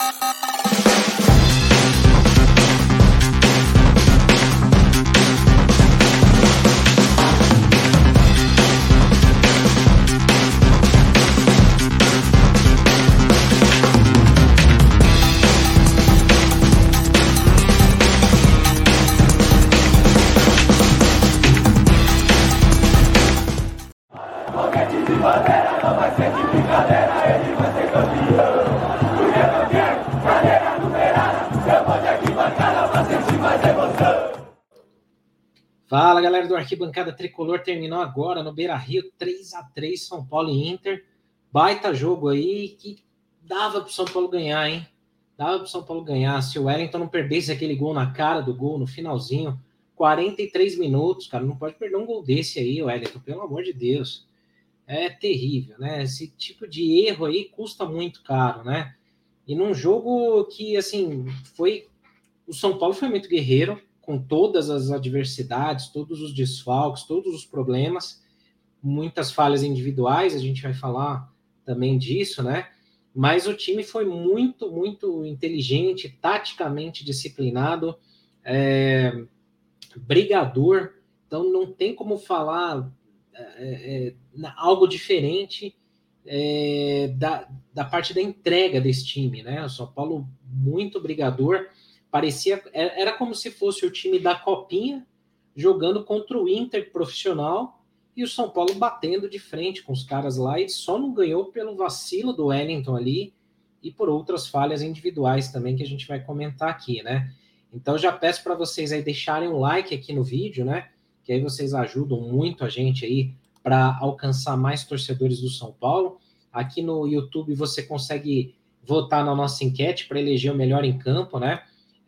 Ha ha ha! Arquibancada Tricolor, terminou agora no Beira Rio, 3 a 3 São Paulo e Inter. Baita jogo aí que dava para São Paulo ganhar, hein? Dava para São Paulo ganhar. Se o Wellington não perdesse aquele gol na cara do gol, no finalzinho, 43 minutos, cara, não pode perder um gol desse aí, Wellington, pelo amor de Deus. É terrível, né? Esse tipo de erro aí custa muito caro, né? E num jogo que, assim, foi. O São Paulo foi muito guerreiro, com todas as adversidades, todos os desfalques, todos os problemas, muitas falhas individuais, a gente vai falar também disso, né? Mas o time foi muito, muito inteligente, taticamente disciplinado, é, brigador, então não tem como falar é, é, algo diferente é, da, da parte da entrega desse time, né? O São Paulo muito brigador, parecia é, era como se fosse o time da Copinha jogando contra o Inter profissional e o São Paulo batendo de frente com os caras lá e só não ganhou pelo vacilo do Wellington ali e por outras falhas individuais também que a gente vai comentar aqui, né? Então já peço para vocês aí deixarem um like aqui no vídeo, né? Que aí vocês ajudam muito a gente aí para alcançar mais torcedores do São Paulo. Aqui no YouTube você consegue votar na nossa enquete para eleger o melhor em campo, né?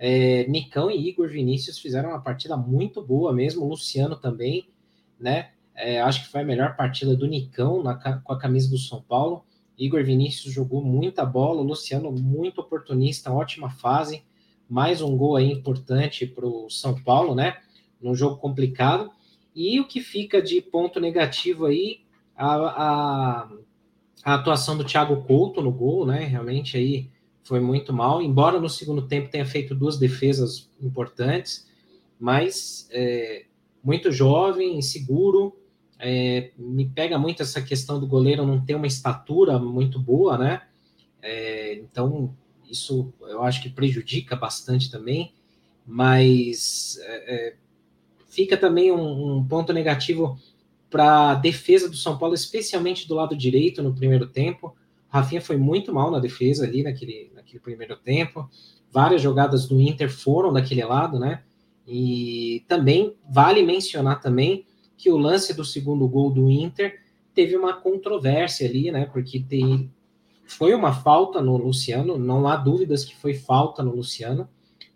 É, Nicão e Igor Vinícius fizeram uma partida muito boa mesmo, Luciano também, né? É, acho que foi a melhor partida do Nicão na, com a camisa do São Paulo. Igor Vinícius jogou muita bola, o Luciano muito oportunista, ótima fase. Mais um gol aí importante para o São Paulo, né? Num jogo complicado. E o que fica de ponto negativo aí, a, a, a atuação do Thiago Couto no gol, né? Realmente aí foi muito mal, embora no segundo tempo tenha feito duas defesas importantes, mas é, muito jovem, inseguro. É, me pega muito essa questão do goleiro não ter uma estatura muito boa, né? É, então, isso eu acho que prejudica bastante também, mas é, é, fica também um, um ponto negativo para a defesa do São Paulo, especialmente do lado direito no primeiro tempo. Rafinha foi muito mal na defesa ali naquele, naquele primeiro tempo. Várias jogadas do Inter foram daquele lado, né? E também vale mencionar também que o lance do segundo gol do Inter teve uma controvérsia ali, né? Porque tem, foi uma falta no Luciano, não há dúvidas que foi falta no Luciano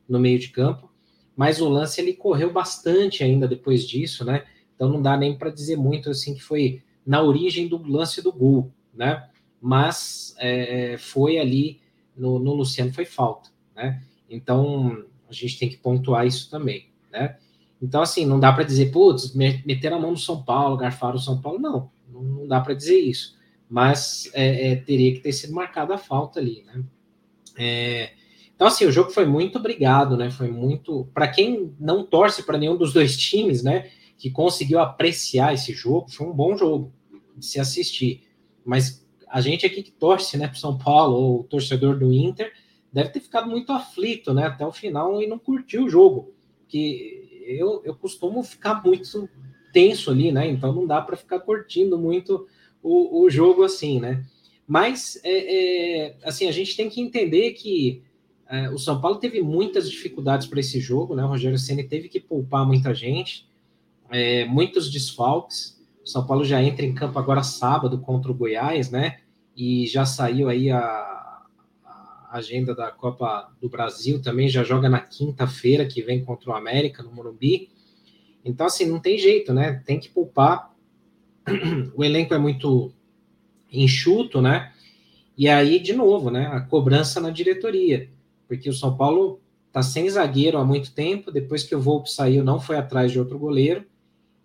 no meio de campo, mas o lance ele correu bastante ainda depois disso, né? Então não dá nem para dizer muito assim que foi na origem do lance do gol, né? Mas é, foi ali no, no Luciano foi falta, né? Então a gente tem que pontuar isso também, né? Então, assim, não dá para dizer, putz, meter a mão no São Paulo, garfaram o São Paulo, não, não dá para dizer isso. Mas é, é, teria que ter sido marcada a falta ali, né? É, então, assim, o jogo foi muito obrigado, né? Foi muito. Para quem não torce para nenhum dos dois times, né? Que conseguiu apreciar esse jogo, foi um bom jogo de se assistir. Mas a gente aqui que torce, né, para São Paulo, ou o torcedor do Inter, deve ter ficado muito aflito, né, até o final e não curtiu o jogo. Que eu, eu costumo ficar muito tenso ali, né? Então não dá para ficar curtindo muito o, o jogo assim, né? Mas é, é, assim a gente tem que entender que é, o São Paulo teve muitas dificuldades para esse jogo, né? O Rogério Ceni teve que poupar muita gente, é, muitos desfalques. O São Paulo já entra em campo agora sábado contra o Goiás, né? E já saiu aí a, a agenda da Copa do Brasil também, já joga na quinta-feira que vem contra o América, no Morumbi. Então, assim, não tem jeito, né? Tem que poupar. O elenco é muito enxuto, né? E aí, de novo, né? A cobrança na diretoria. Porque o São Paulo tá sem zagueiro há muito tempo. Depois que o Volpe saiu, não foi atrás de outro goleiro.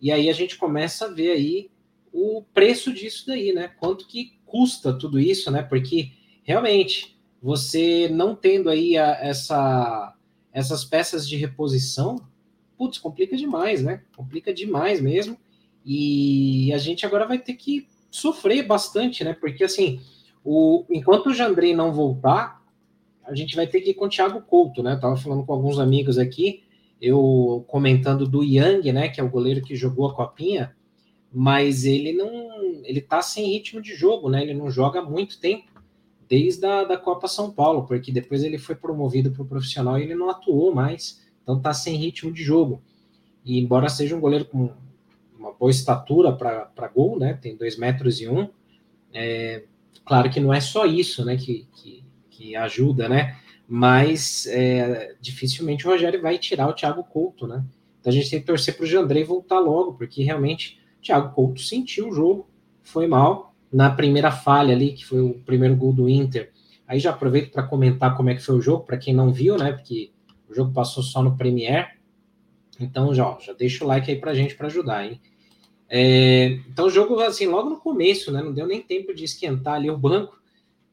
E aí a gente começa a ver aí o preço disso daí, né? Quanto que custa tudo isso, né? Porque realmente você não tendo aí a, essa, essas peças de reposição, putz, complica demais, né? Complica demais mesmo. E a gente agora vai ter que sofrer bastante, né? Porque assim, o, enquanto o Jandrei não voltar, a gente vai ter que ir com o Thiago Couto, né? Eu tava falando com alguns amigos aqui, eu comentando do Yang, né? Que é o goleiro que jogou a copinha, mas ele não. Ele tá sem ritmo de jogo, né? Ele não joga há muito tempo desde a da Copa São Paulo, porque depois ele foi promovido para o profissional e ele não atuou mais, então está sem ritmo de jogo. E embora seja um goleiro com uma boa estatura para gol, né? Tem dois metros e um. É, claro que não é só isso, né? Que, que, que ajuda, né? Mas é, dificilmente o Rogério vai tirar o Thiago Couto, né? Então a gente tem que torcer para o Jandrei voltar logo, porque realmente Thiago Couto sentiu o jogo, foi mal, na primeira falha ali, que foi o primeiro gol do Inter. Aí já aproveito para comentar como é que foi o jogo, para quem não viu, né? Porque o jogo passou só no Premiere. Então já, já deixa o like aí para a gente para ajudar, hein? É, então o jogo, assim, logo no começo, né? Não deu nem tempo de esquentar ali o banco.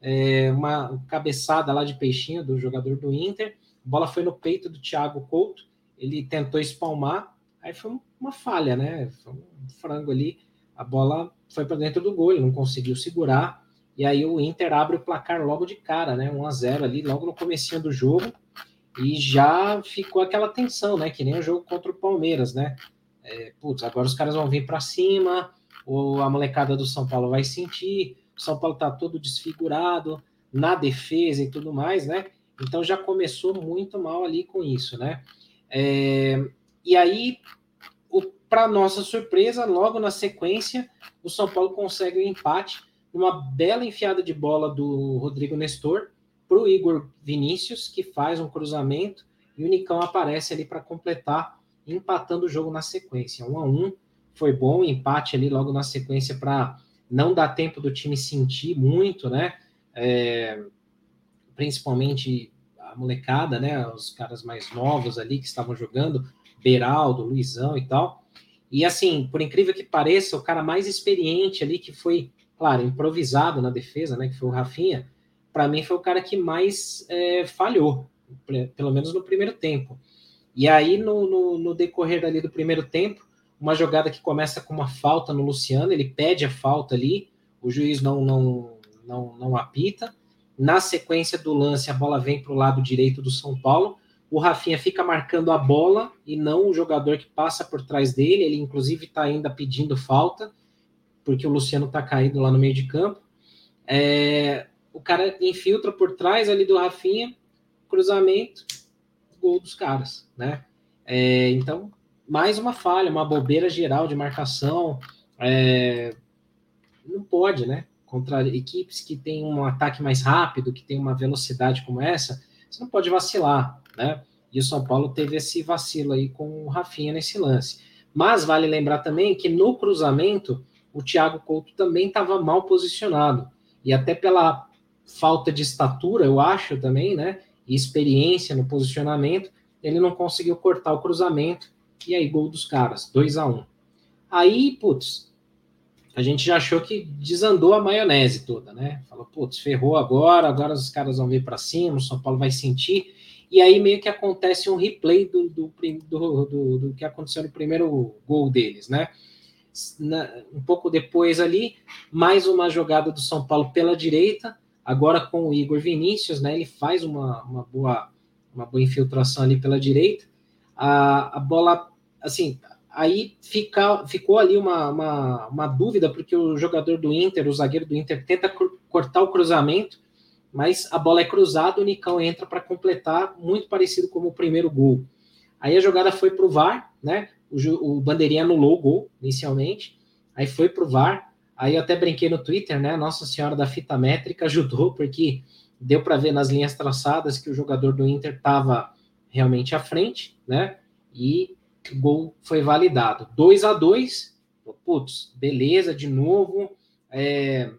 É, uma cabeçada lá de peixinho do jogador do Inter. A bola foi no peito do Thiago Couto. Ele tentou espalmar. Aí foi uma falha, né? Foi um frango ali. A bola foi para dentro do gol, ele não conseguiu segurar, e aí o Inter abre o placar logo de cara, né? 1 a 0 ali, logo no comecinho do jogo, e já ficou aquela tensão, né? Que nem o jogo contra o Palmeiras, né? É, putz, agora os caras vão vir para cima, ou a molecada do São Paulo vai sentir, o São Paulo tá todo desfigurado, na defesa e tudo mais, né? Então já começou muito mal ali com isso, né? É, e aí para nossa surpresa, logo na sequência, o São Paulo consegue o um empate, uma bela enfiada de bola do Rodrigo Nestor para o Igor Vinícius, que faz um cruzamento, e o Nicão aparece ali para completar, empatando o jogo na sequência. Um a um, foi bom, empate ali logo na sequência para não dar tempo do time sentir muito, né? É, principalmente a molecada, né? Os caras mais novos ali que estavam jogando, Beraldo, Luizão e tal. E assim, por incrível que pareça, o cara mais experiente ali, que foi, claro, improvisado na defesa, né? Que foi o Rafinha, para mim foi o cara que mais é, falhou, pelo menos no primeiro tempo. E aí, no, no, no, decorrer ali do primeiro tempo, uma jogada que começa com uma falta no Luciano, ele pede a falta ali, o juiz não, não, não, não apita. Na sequência do lance, a bola vem para o lado direito do São Paulo o Rafinha fica marcando a bola e não o jogador que passa por trás dele. Ele, inclusive, está ainda pedindo falta, porque o Luciano está caído lá no meio de campo. É, o cara infiltra por trás ali do Rafinha, cruzamento, gol dos caras, né? É, então, mais uma falha, uma bobeira geral de marcação. É, não pode, né? Contra equipes que têm um ataque mais rápido, que tem uma velocidade como essa, você não pode vacilar né? E o São Paulo teve esse vacilo aí com o Rafinha nesse lance. Mas vale lembrar também que no cruzamento o Thiago Couto também estava mal posicionado. E até pela falta de estatura, eu acho também, né? E experiência no posicionamento, ele não conseguiu cortar o cruzamento. E aí, gol dos caras, 2 a 1 um. Aí, putz, a gente já achou que desandou a maionese toda, né? Falou, putz, ferrou agora, agora os caras vão vir para cima, o São Paulo vai sentir e aí meio que acontece um replay do, do, do, do, do que aconteceu no primeiro gol deles, né? Na, um pouco depois ali, mais uma jogada do São Paulo pela direita, agora com o Igor Vinícius, né? Ele faz uma, uma, boa, uma boa infiltração ali pela direita. A, a bola, assim, aí fica, ficou ali uma, uma, uma dúvida, porque o jogador do Inter, o zagueiro do Inter, tenta cortar o cruzamento mas a bola é cruzada, o Nicão entra para completar, muito parecido como o primeiro gol. Aí a jogada foi para o VAR, né? O, o Bandeirinha anulou o gol inicialmente, aí foi para o VAR. Aí eu até brinquei no Twitter, né? Nossa Senhora da Fita Métrica ajudou, porque deu para ver nas linhas traçadas que o jogador do Inter estava realmente à frente, né? E o gol foi validado. 2 a 2 Putz, beleza, de novo. É,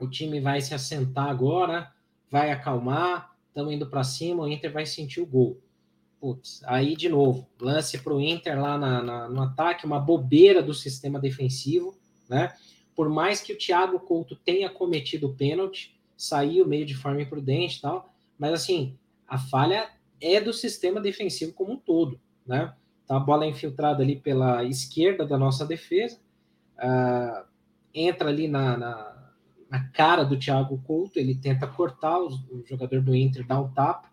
o time vai se assentar agora, vai acalmar, estamos indo para cima, o Inter vai sentir o gol. Putz, aí de novo, lance para o Inter lá na, na, no ataque, uma bobeira do sistema defensivo, né? Por mais que o Thiago Couto tenha cometido o pênalti, saiu meio de forma imprudente e tal, mas assim, a falha é do sistema defensivo como um todo, né? Então a bola é infiltrada ali pela esquerda da nossa defesa, uh, entra ali na, na, na, cara do Thiago Couto, ele tenta cortar, o, jogador do Inter dá um tapa,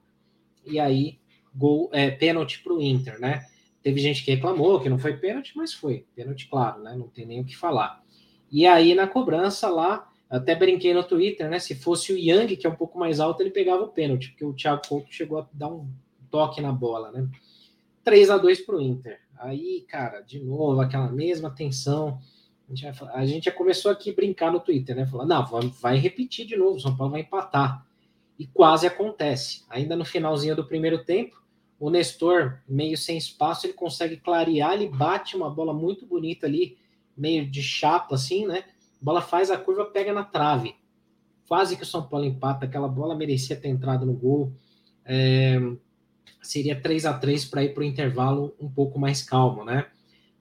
e aí gol, é, pênalti para o Inter, né? Teve gente que reclamou que não foi pênalti, mas foi. Pênalti, claro, né? Não tem nem o que falar. E aí, na cobrança lá, até brinquei no Twitter, né? Se fosse o Yang, que é um pouco mais alto, ele pegava o pênalti, porque o Thiago Couto chegou a dar um toque na bola, né? 3 a 2 para o Inter. Aí, cara, de novo, aquela mesma tensão. A gente, já, a gente já começou aqui a brincar no Twitter, né? Falar, não, vai repetir de novo, o São Paulo vai empatar. E quase acontece. Ainda no finalzinho do primeiro tempo, o Nestor, meio sem espaço, ele consegue clarear, ele bate uma bola muito bonita ali, meio de chapa, assim, né? A bola faz a curva, pega na trave. Quase que o São Paulo empata. Aquela bola merecia ter entrado no gol. É, seria 3 a 3 para ir para o intervalo um pouco mais calmo, né?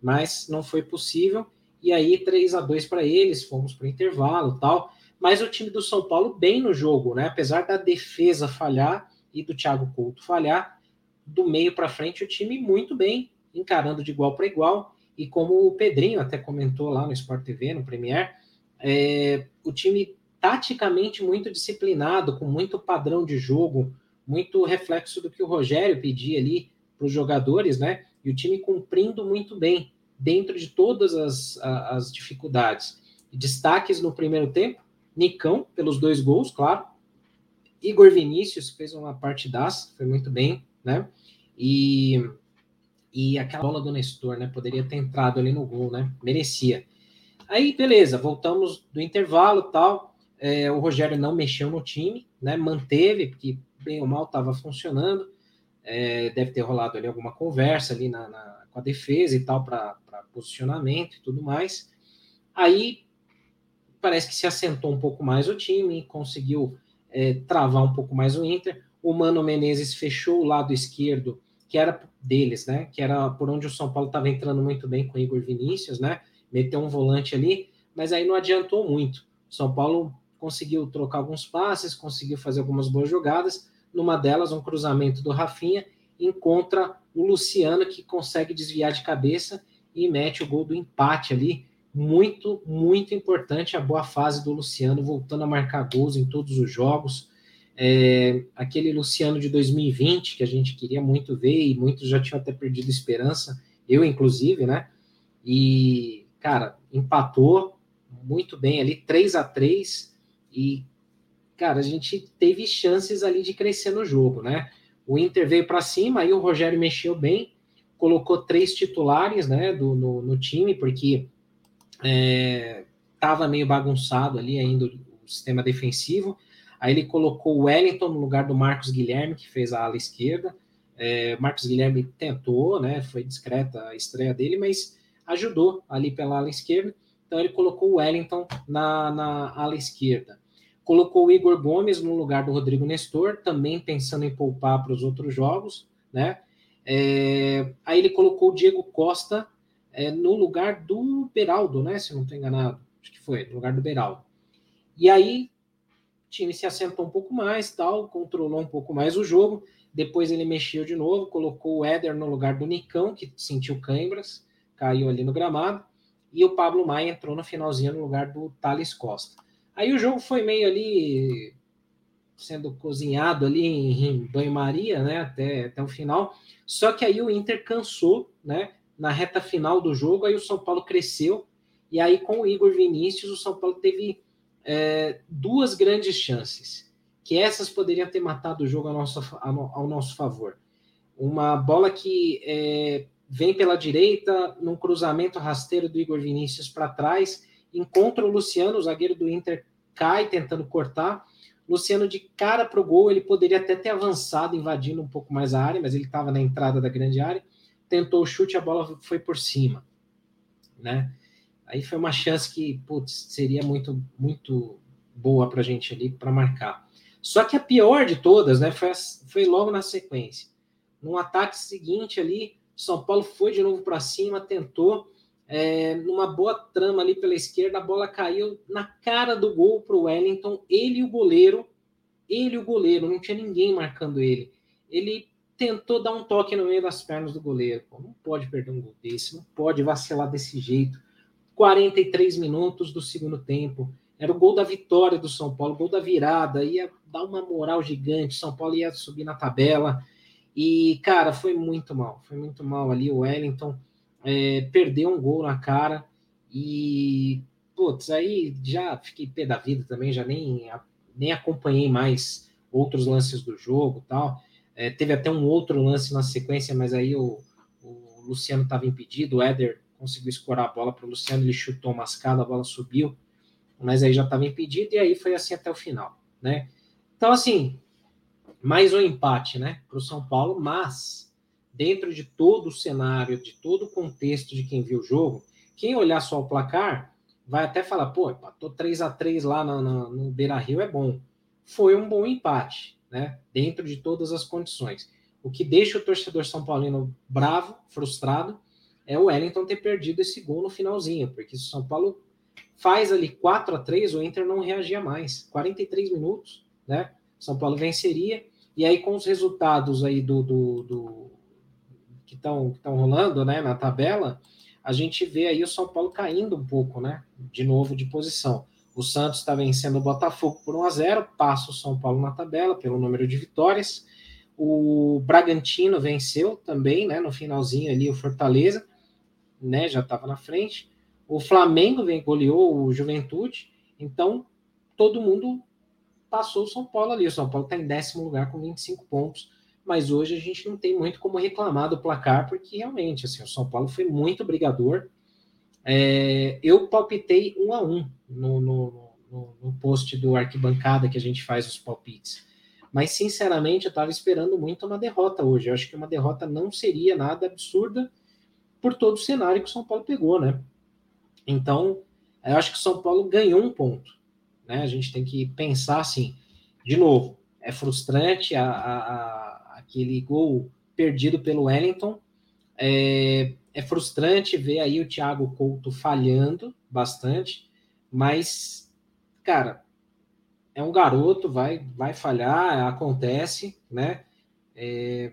Mas não foi possível. E aí, 3 a 2 para eles, fomos para o intervalo tal. Mas o time do São Paulo bem no jogo, né? Apesar da defesa falhar e do Thiago Couto falhar, do meio para frente o time muito bem, encarando de igual para igual. E como o Pedrinho até comentou lá no Sport TV, no Premier, é, o time taticamente muito disciplinado, com muito padrão de jogo, muito reflexo do que o Rogério pedia ali para os jogadores, né? E o time cumprindo muito bem dentro de todas as, as dificuldades. Destaques no primeiro tempo, Nicão, pelos dois gols, claro. Igor Vinícius fez uma partidaça, foi muito bem, né? E, e aquela bola do Nestor, né? Poderia ter entrado ali no gol, né? Merecia. Aí, beleza, voltamos do intervalo tal. É, o Rogério não mexeu no time, né? Manteve, porque bem ou mal estava funcionando. É, deve ter rolado ali alguma conversa ali na, na com a defesa e tal, para posicionamento e tudo mais. Aí parece que se assentou um pouco mais o time, conseguiu é, travar um pouco mais o Inter. O Mano Menezes fechou o lado esquerdo, que era deles, né? Que era por onde o São Paulo estava entrando muito bem com o Igor Vinícius, né? meteu um volante ali, mas aí não adiantou muito. São Paulo conseguiu trocar alguns passes, conseguiu fazer algumas boas jogadas. Numa delas, um cruzamento do Rafinha encontra o Luciano que consegue desviar de cabeça e mete o gol do empate ali. Muito, muito importante a boa fase do Luciano, voltando a marcar gols em todos os jogos. É, aquele Luciano de 2020 que a gente queria muito ver e muitos já tinham até perdido esperança, eu inclusive, né? E cara, empatou muito bem ali, 3 a 3 e, cara, a gente teve chances ali de crescer no jogo, né? O Inter veio para cima, aí o Rogério mexeu bem, colocou três titulares, né, do, no, no time, porque estava é, meio bagunçado ali ainda o sistema defensivo. Aí ele colocou o Wellington no lugar do Marcos Guilherme, que fez a ala esquerda. É, Marcos Guilherme tentou, né? Foi discreta a estreia dele, mas ajudou ali pela ala esquerda. Então ele colocou o Wellington na, na ala esquerda. Colocou o Igor Gomes no lugar do Rodrigo Nestor, também pensando em poupar para os outros jogos, né? É, aí ele colocou o Diego Costa é, no lugar do Beraldo, né? Se não estou enganado, acho que foi, no lugar do Beraldo. E aí o time se assentou um pouco mais, tal, controlou um pouco mais o jogo. Depois ele mexeu de novo, colocou o Éder no lugar do Nicão, que sentiu câimbras caiu ali no gramado, e o Pablo Maia entrou no finalzinho no lugar do Thales Costa. Aí o jogo foi meio ali sendo cozinhado ali em banho-maria, né, até, até o final. Só que aí o Inter cansou, né, na reta final do jogo, aí o São Paulo cresceu, e aí com o Igor Vinícius, o São Paulo teve é, duas grandes chances, que essas poderiam ter matado o jogo ao nosso, ao nosso favor. Uma bola que é, vem pela direita, num cruzamento rasteiro do Igor Vinícius para trás, encontra o Luciano, o zagueiro do Inter cai tentando cortar. Luciano de cara para o gol, ele poderia até ter avançado, invadindo um pouco mais a área, mas ele estava na entrada da grande área. Tentou o chute, a bola foi por cima, né? Aí foi uma chance que, putz, seria muito, muito boa para a gente ali para marcar. Só que a pior de todas, né, foi, foi logo na sequência. No ataque seguinte ali, são Paulo foi de novo para cima, tentou, é, numa boa trama ali pela esquerda, a bola caiu na cara do gol para o Wellington. Ele e o goleiro, ele e o goleiro, não tinha ninguém marcando ele. Ele tentou dar um toque no meio das pernas do goleiro. Pô, não pode perder um gol desse, não pode vacilar desse jeito. 43 minutos do segundo tempo. Era o gol da vitória do São Paulo, gol da virada, ia dar uma moral gigante. São Paulo ia subir na tabela. E, cara, foi muito mal. Foi muito mal ali. O Wellington é, perdeu um gol na cara. E, putz, aí já fiquei pé da vida também, já nem, nem acompanhei mais outros lances do jogo tal. É, teve até um outro lance na sequência, mas aí o, o Luciano estava impedido, o Éder conseguiu escorar a bola para o Luciano, ele chutou mascado, a bola subiu, mas aí já estava impedido, e aí foi assim até o final, né? Então, assim, mais um empate, né, para o São Paulo, mas dentro de todo o cenário, de todo o contexto de quem viu o jogo, quem olhar só o placar vai até falar, pô, empatou 3 a 3 lá no, no, no Beira Rio é bom. Foi um bom empate né? Dentro de todas as condições. O que deixa o torcedor São Paulino bravo, frustrado, é o Wellington ter perdido esse gol no finalzinho, porque se o São Paulo faz ali 4 a 3 o Inter não reagia mais. 43 minutos, né? São Paulo venceria. E aí, com os resultados aí do, do, do que estão rolando né, na tabela, a gente vê aí o São Paulo caindo um pouco, né? De novo de posição. O Santos está vencendo o Botafogo por 1 a 0, passa o São Paulo na tabela pelo número de vitórias. O Bragantino venceu também, né, no finalzinho ali o Fortaleza, né, já estava na frente. O Flamengo goleou o Juventude, então todo mundo passou o São Paulo ali. O São Paulo está em décimo lugar com 25 pontos, mas hoje a gente não tem muito como reclamar do placar, porque realmente assim, o São Paulo foi muito brigador, é, eu palpitei um a um no, no, no, no, post do Arquibancada que a gente faz os palpites. Mas, sinceramente, eu estava esperando muito uma derrota hoje. Eu acho que uma derrota não seria nada absurda por todo o cenário que o São Paulo pegou, né? Então, eu acho que o São Paulo ganhou um ponto. Né? A gente tem que pensar assim, de novo, é frustrante a, a, aquele gol perdido pelo Wellington. É, é frustrante ver aí o Thiago Couto falhando bastante, mas, cara, é um garoto, vai, vai falhar, acontece, né? É,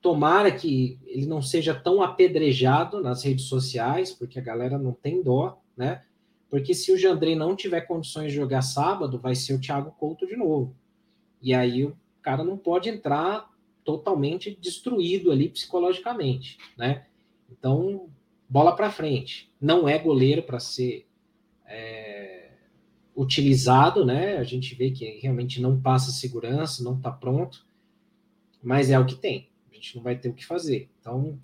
tomara que ele não seja tão apedrejado nas redes sociais, porque a galera não tem dó, né? Porque se o Jandrei não tiver condições de jogar sábado, vai ser o Thiago Couto de novo. E aí o cara não pode entrar totalmente destruído ali psicologicamente, né? Então, bola para frente. Não é goleiro para ser é, utilizado, né? A gente vê que realmente não passa segurança, não está pronto, mas é o que tem. A gente não vai ter o que fazer. Então,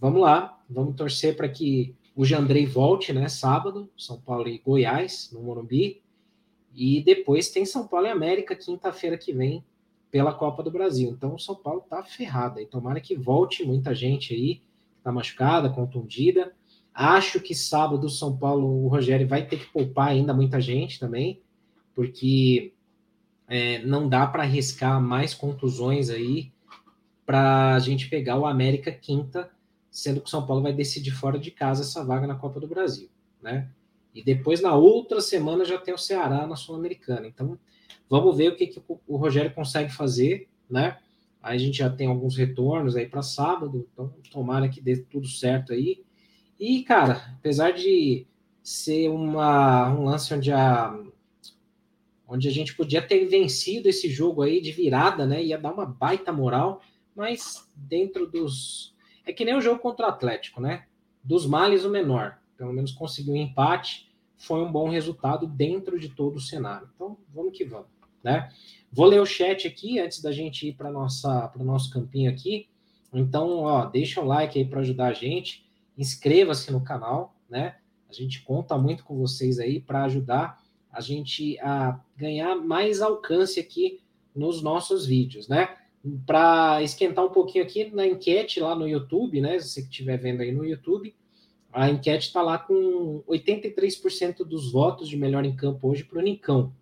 vamos lá, vamos torcer para que o Jandrei volte, né? Sábado, São Paulo e Goiás, no Morumbi. E depois tem São Paulo e América, quinta-feira que vem, pela Copa do Brasil. Então, o São Paulo tá ferrado. E tomara que volte muita gente aí está machucada, contundida. Acho que sábado o São Paulo, o Rogério vai ter que poupar ainda muita gente também, porque é, não dá para arriscar mais contusões aí para a gente pegar o América quinta, sendo que o São Paulo vai decidir fora de casa essa vaga na Copa do Brasil, né? E depois na outra semana já tem o Ceará na Sul-Americana. Então vamos ver o que, que o Rogério consegue fazer, né? Aí a gente já tem alguns retornos aí para sábado, então tomara que dê tudo certo aí. E, cara, apesar de ser uma, um lance onde a, onde a gente podia ter vencido esse jogo aí de virada, né? Ia dar uma baita moral, mas dentro dos. É que nem o jogo contra o Atlético, né? Dos males o menor. Pelo menos conseguiu um empate, foi um bom resultado dentro de todo o cenário. Então, vamos que vamos, né? Vou ler o chat aqui antes da gente ir para nossa para o nosso campinho aqui. Então, ó, deixa o like aí para ajudar a gente. Inscreva-se no canal, né? A gente conta muito com vocês aí para ajudar a gente a ganhar mais alcance aqui nos nossos vídeos, né? Para esquentar um pouquinho aqui na enquete lá no YouTube, né? Se você estiver vendo aí no YouTube, a enquete está lá com 83% dos votos de melhor em campo hoje para o Nicão.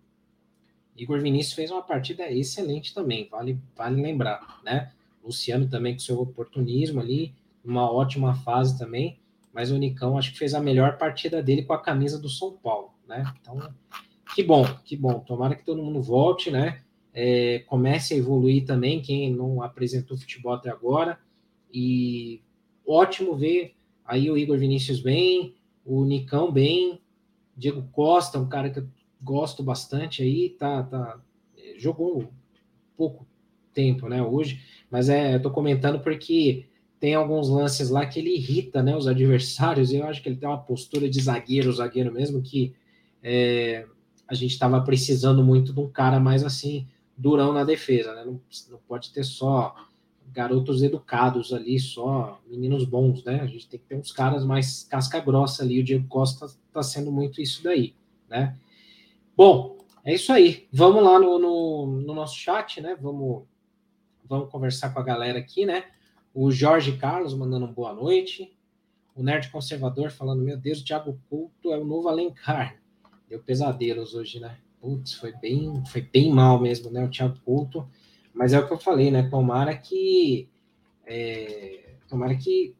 Igor Vinícius fez uma partida excelente também, vale, vale lembrar, né? Luciano também com seu oportunismo ali, uma ótima fase também. mas o Nicão acho que fez a melhor partida dele com a camisa do São Paulo, né? Então, que bom, que bom. Tomara que todo mundo volte, né? É, comece a evoluir também, quem não apresentou futebol até agora. E ótimo ver aí o Igor Vinícius bem, o Nicão bem, Diego Costa, um cara que eu gosto bastante aí, tá, tá jogou pouco tempo, né, hoje, mas é, eu tô comentando porque tem alguns lances lá que ele irrita, né, os adversários, e eu acho que ele tem uma postura de zagueiro, zagueiro mesmo, que é, a gente estava precisando muito de um cara mais assim, durão na defesa, né, não, não pode ter só garotos educados ali, só meninos bons, né, a gente tem que ter uns caras mais casca grossa ali, o Diego Costa tá sendo muito isso daí, né. Bom, é isso aí. Vamos lá no, no, no, nosso chat, né? Vamos, vamos conversar com a galera aqui, né? O Jorge Carlos mandando um boa noite. O Nerd Conservador falando: Meu Deus, o Thiago Couto é o novo Alencar. Deu pesadelos hoje, né? Putz, foi bem, foi bem mal mesmo, né? O Thiago Couto. Mas é o que eu falei, né? Tomara que. É, tomara que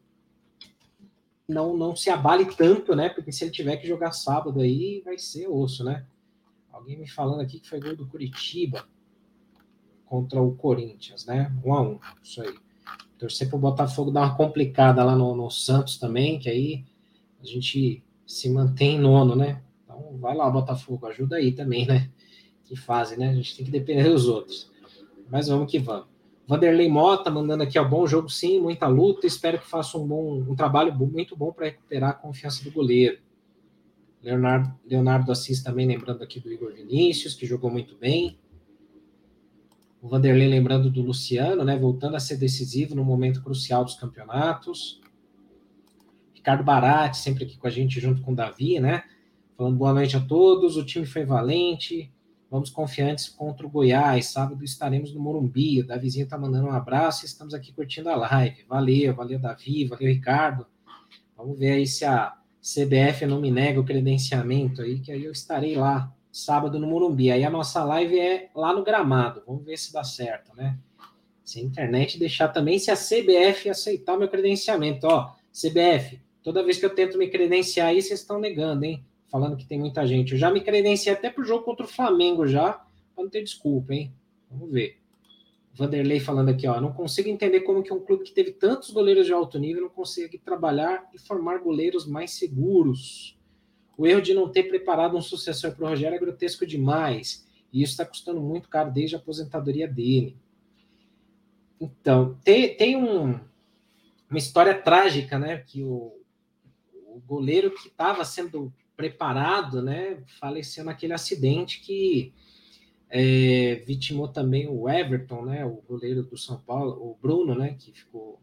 não, não se abale tanto, né? Porque se ele tiver que jogar sábado aí, vai ser osso, né? Alguém me falando aqui que foi gol do Curitiba contra o Corinthians, né? Um a um, isso aí. Torcer para o Botafogo dar uma complicada lá no, no, Santos também, que aí a gente se mantém nono, né? Então vai lá, Botafogo, ajuda aí também, né? Que fase, né? A gente tem que depender dos outros. Mas vamos que vamos. Vanderlei Mota mandando aqui, ó, bom jogo sim, muita luta, espero que faça um bom um trabalho muito bom para recuperar a confiança do goleiro. Leonardo, Leonardo Assis também lembrando aqui do Igor Vinícius, que jogou muito bem. O Vanderlei lembrando do Luciano, né? Voltando a ser decisivo no momento crucial dos campeonatos. Ricardo Barati, sempre aqui com a gente, junto com o Davi, né? Falando boa noite a todos. O time foi valente. Vamos confiantes contra o Goiás. Sábado estaremos no Morumbi. O Davizinho tá mandando um abraço e estamos aqui curtindo a live. Valeu, valeu, Davi, valeu, Ricardo. Vamos ver aí se a CBF não me nega o credenciamento aí, que aí eu estarei lá sábado no Morumbi. Aí a nossa live é lá no gramado. Vamos ver se dá certo, né? Se a internet deixar também, se a CBF aceitar meu credenciamento. Ó, CBF, toda vez que eu tento me credenciar aí, vocês estão negando, hein? Falando que tem muita gente. Eu já me credenciei até pro jogo contra o Flamengo já, para não ter desculpa, hein? Vamos ver. Vanderlei falando aqui, ó, não consigo entender como que um clube que teve tantos goleiros de alto nível não consegue trabalhar e formar goleiros mais seguros. O erro de não ter preparado um sucessor para o Rogério é grotesco demais, e isso está custando muito caro desde a aposentadoria dele. Então, tem, tem um, uma história trágica, né, que o, o goleiro que estava sendo preparado, né, faleceu naquele acidente que é, vitimou também o Everton, né, o goleiro do São Paulo, o Bruno, né, que ficou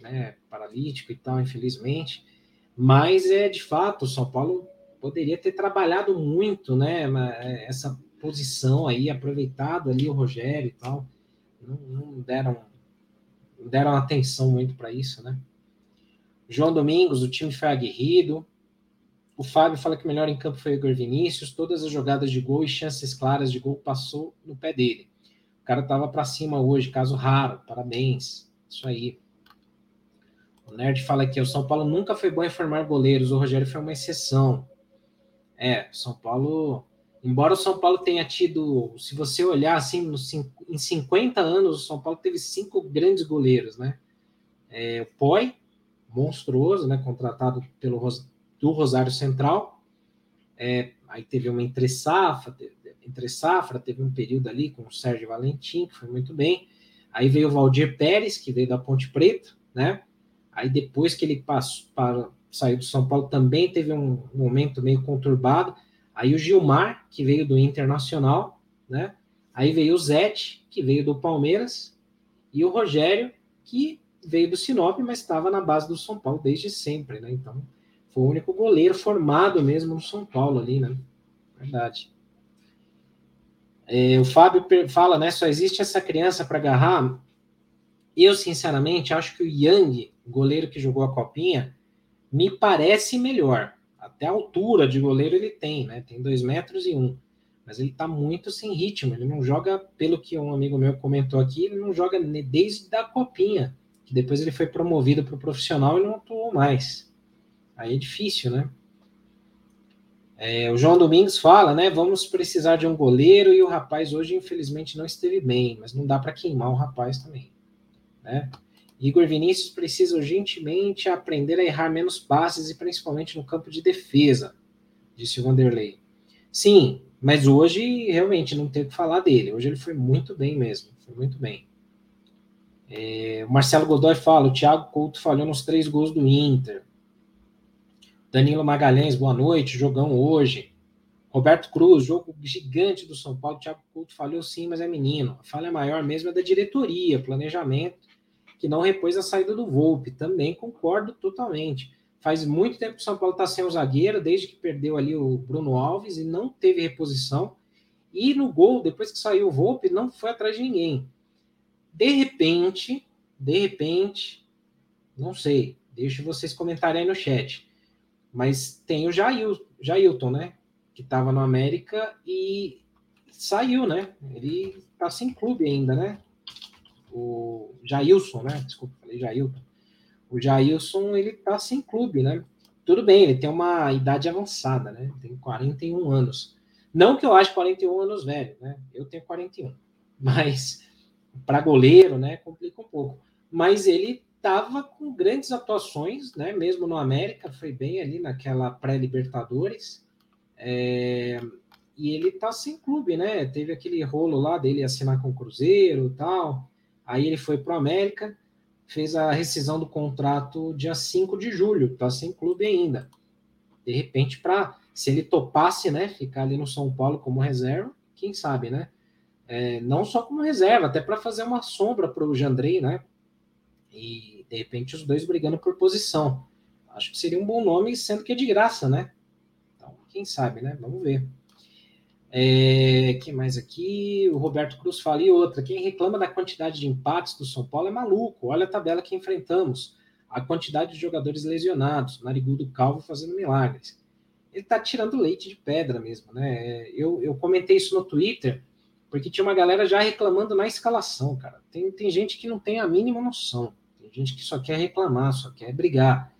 né, paralítico e tal, infelizmente. Mas é de fato, o São Paulo poderia ter trabalhado muito, né, é, essa posição aí, aproveitado ali o Rogério e tal. Não, não deram, não deram atenção muito para isso, né? João Domingos, o time foi aguerrido, o Fábio fala que o melhor em campo foi o Igor Vinícius. Todas as jogadas de gol e chances claras de gol passou no pé dele. O cara tava para cima hoje, caso raro. Parabéns. Isso aí. O Nerd fala que o São Paulo nunca foi bom em formar goleiros. O Rogério foi uma exceção. É, São Paulo. Embora o São Paulo tenha tido, se você olhar assim, em 50 anos, o São Paulo teve cinco grandes goleiros, né? É, o Poi, monstruoso, né? Contratado pelo do Rosário Central. É, aí teve uma entre safra, entre safra, teve um período ali com o Sérgio Valentim, que foi muito bem. Aí veio o Valdir Pérez, que veio da Ponte Preta, né? Aí depois que ele passou, para, saiu do São Paulo, também teve um momento meio conturbado. Aí o Gilmar, que veio do Internacional, né? Aí veio o Zete, que veio do Palmeiras, e o Rogério, que veio do Sinop, mas estava na base do São Paulo desde sempre, né? Então, foi o único goleiro formado mesmo no São Paulo ali, né? Verdade. É, o Fábio fala, né? Só existe essa criança para agarrar. Eu, sinceramente, acho que o Yang, goleiro que jogou a copinha, me parece melhor. Até a altura de goleiro ele tem, né? Tem dois metros e um. Mas ele tá muito sem ritmo. Ele não joga, pelo que um amigo meu comentou aqui, ele não joga desde a copinha. Que depois ele foi promovido para o profissional e não atuou mais. Aí é difícil, né? É, o João Domingos fala, né? Vamos precisar de um goleiro e o rapaz hoje, infelizmente, não esteve bem, mas não dá para queimar o rapaz também, né? Igor Vinícius precisa urgentemente aprender a errar menos passes e principalmente no campo de defesa, disse o Vanderlei. Sim, mas hoje realmente não tem o que falar dele. Hoje ele foi muito bem mesmo, foi muito bem. É, o Marcelo Godoy fala: o Thiago Couto falhou nos três gols do Inter. Danilo Magalhães, boa noite, jogão hoje. Roberto Cruz, jogo gigante do São Paulo. Thiago Couto falhou sim, mas é menino. A falha maior mesmo é da diretoria, planejamento, que não repôs a saída do Volpe. Também concordo totalmente. Faz muito tempo que o São Paulo está sem o zagueiro, desde que perdeu ali o Bruno Alves e não teve reposição. E no gol, depois que saiu o Volpe, não foi atrás de ninguém. De repente, de repente, não sei, deixe vocês comentarem aí no chat. Mas tem o Jail, Jailton, né? Que estava no América e saiu, né? Ele tá sem clube ainda, né? O Jailson, né? Desculpa, falei Jailton. O Jailson, ele tá sem clube, né? Tudo bem, ele tem uma idade avançada, né? Tem 41 anos. Não que eu ache 41 anos velho, né? Eu tenho 41. Mas para goleiro, né, complica um pouco. Mas ele estava com grandes atuações, né, mesmo no América, foi bem ali naquela pré-Libertadores. É, e ele tá sem clube, né? Teve aquele rolo lá dele assinar com o Cruzeiro tal. Aí ele foi para o América, fez a rescisão do contrato dia 5 de julho, tá sem clube ainda. De repente, para se ele topasse, né, ficar ali no São Paulo como reserva, quem sabe, né? é, não só como reserva, até para fazer uma sombra para o Jandrei, né? E de repente os dois brigando por posição. Acho que seria um bom nome, sendo que é de graça, né? Então, quem sabe, né? Vamos ver. É, que mais aqui? O Roberto Cruz fala e outra. Quem reclama da quantidade de empates do São Paulo é maluco. Olha a tabela que enfrentamos. A quantidade de jogadores lesionados. Narigudo Calvo fazendo milagres. Ele tá tirando leite de pedra mesmo, né? Eu, eu comentei isso no Twitter porque tinha uma galera já reclamando na escalação, cara. Tem, tem gente que não tem a mínima noção. Tem gente que só quer reclamar, só quer brigar.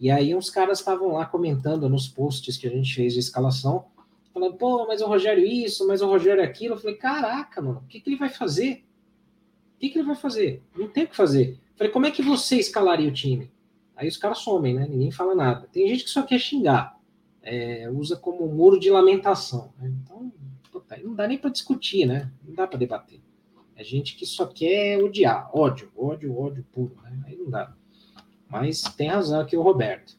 E aí uns caras estavam lá comentando nos posts que a gente fez de escalação, falando, pô, mas o Rogério isso, mas o Rogério aquilo. Eu falei, caraca, mano, o que, que ele vai fazer? O que, que ele vai fazer? Não tem o que fazer. Eu falei, como é que você escalaria o time? Aí os caras somem, né? Ninguém fala nada. Tem gente que só quer xingar. É, usa como muro de lamentação. Né? Então, não dá nem para discutir, né? Não dá para debater. É gente que só quer odiar, ódio, ódio, ódio puro, né? Aí não dá. Mas tem razão aqui o Roberto.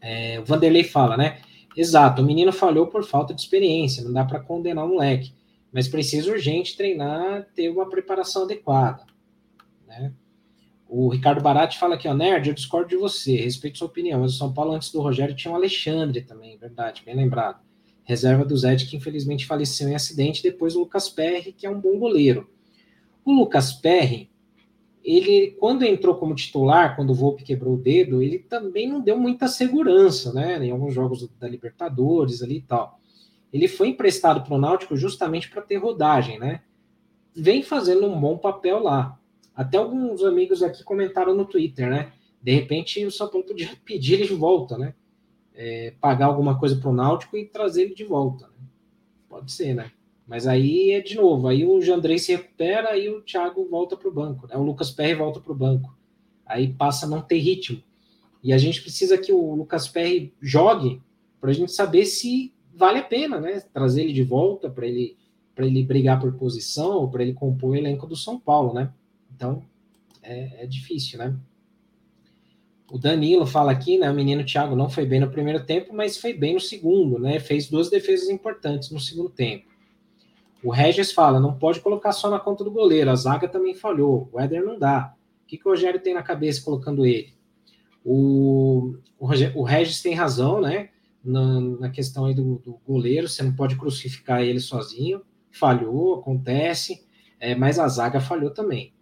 É, o Vanderlei fala, né? Exato, o menino falhou por falta de experiência, não dá para condenar o moleque, mas precisa urgente treinar, ter uma preparação adequada, né? O Ricardo Barati fala aqui, ó, Nerd, eu discordo de você, respeito sua opinião, mas o São Paulo antes do Rogério tinha o Alexandre também, verdade, bem lembrado reserva do Zé, que infelizmente faleceu em acidente, depois o Lucas Perry, que é um bom goleiro. O Lucas Perry, ele, quando entrou como titular, quando o Volpe quebrou o dedo, ele também não deu muita segurança, né, em alguns jogos da Libertadores ali e tal. Ele foi emprestado para o Náutico justamente para ter rodagem, né, vem fazendo um bom papel lá. Até alguns amigos aqui comentaram no Twitter, né, de repente o São Paulo podia pedir ele de volta, né, é, pagar alguma coisa para o Náutico e trazer ele de volta. Né? Pode ser, né? Mas aí é de novo, aí o Jandrei se recupera e o Thiago volta para o banco, né? O Lucas Perry volta para o banco. Aí passa a não ter ritmo. E a gente precisa que o Lucas Perry jogue para a gente saber se vale a pena, né? Trazer ele de volta para ele para ele brigar por posição para ele compor o elenco do São Paulo, né? Então é, é difícil, né? O Danilo fala aqui, né? O menino Thiago não foi bem no primeiro tempo, mas foi bem no segundo, né? Fez duas defesas importantes no segundo tempo. O Regis fala: não pode colocar só na conta do goleiro, a zaga também falhou, o Éder não dá. O que, que o Rogério tem na cabeça colocando ele? O, o, o Regis tem razão, né? Na, na questão aí do, do, goleiro, você não pode crucificar ele sozinho. Falhou, acontece, é, mas a zaga falhou também.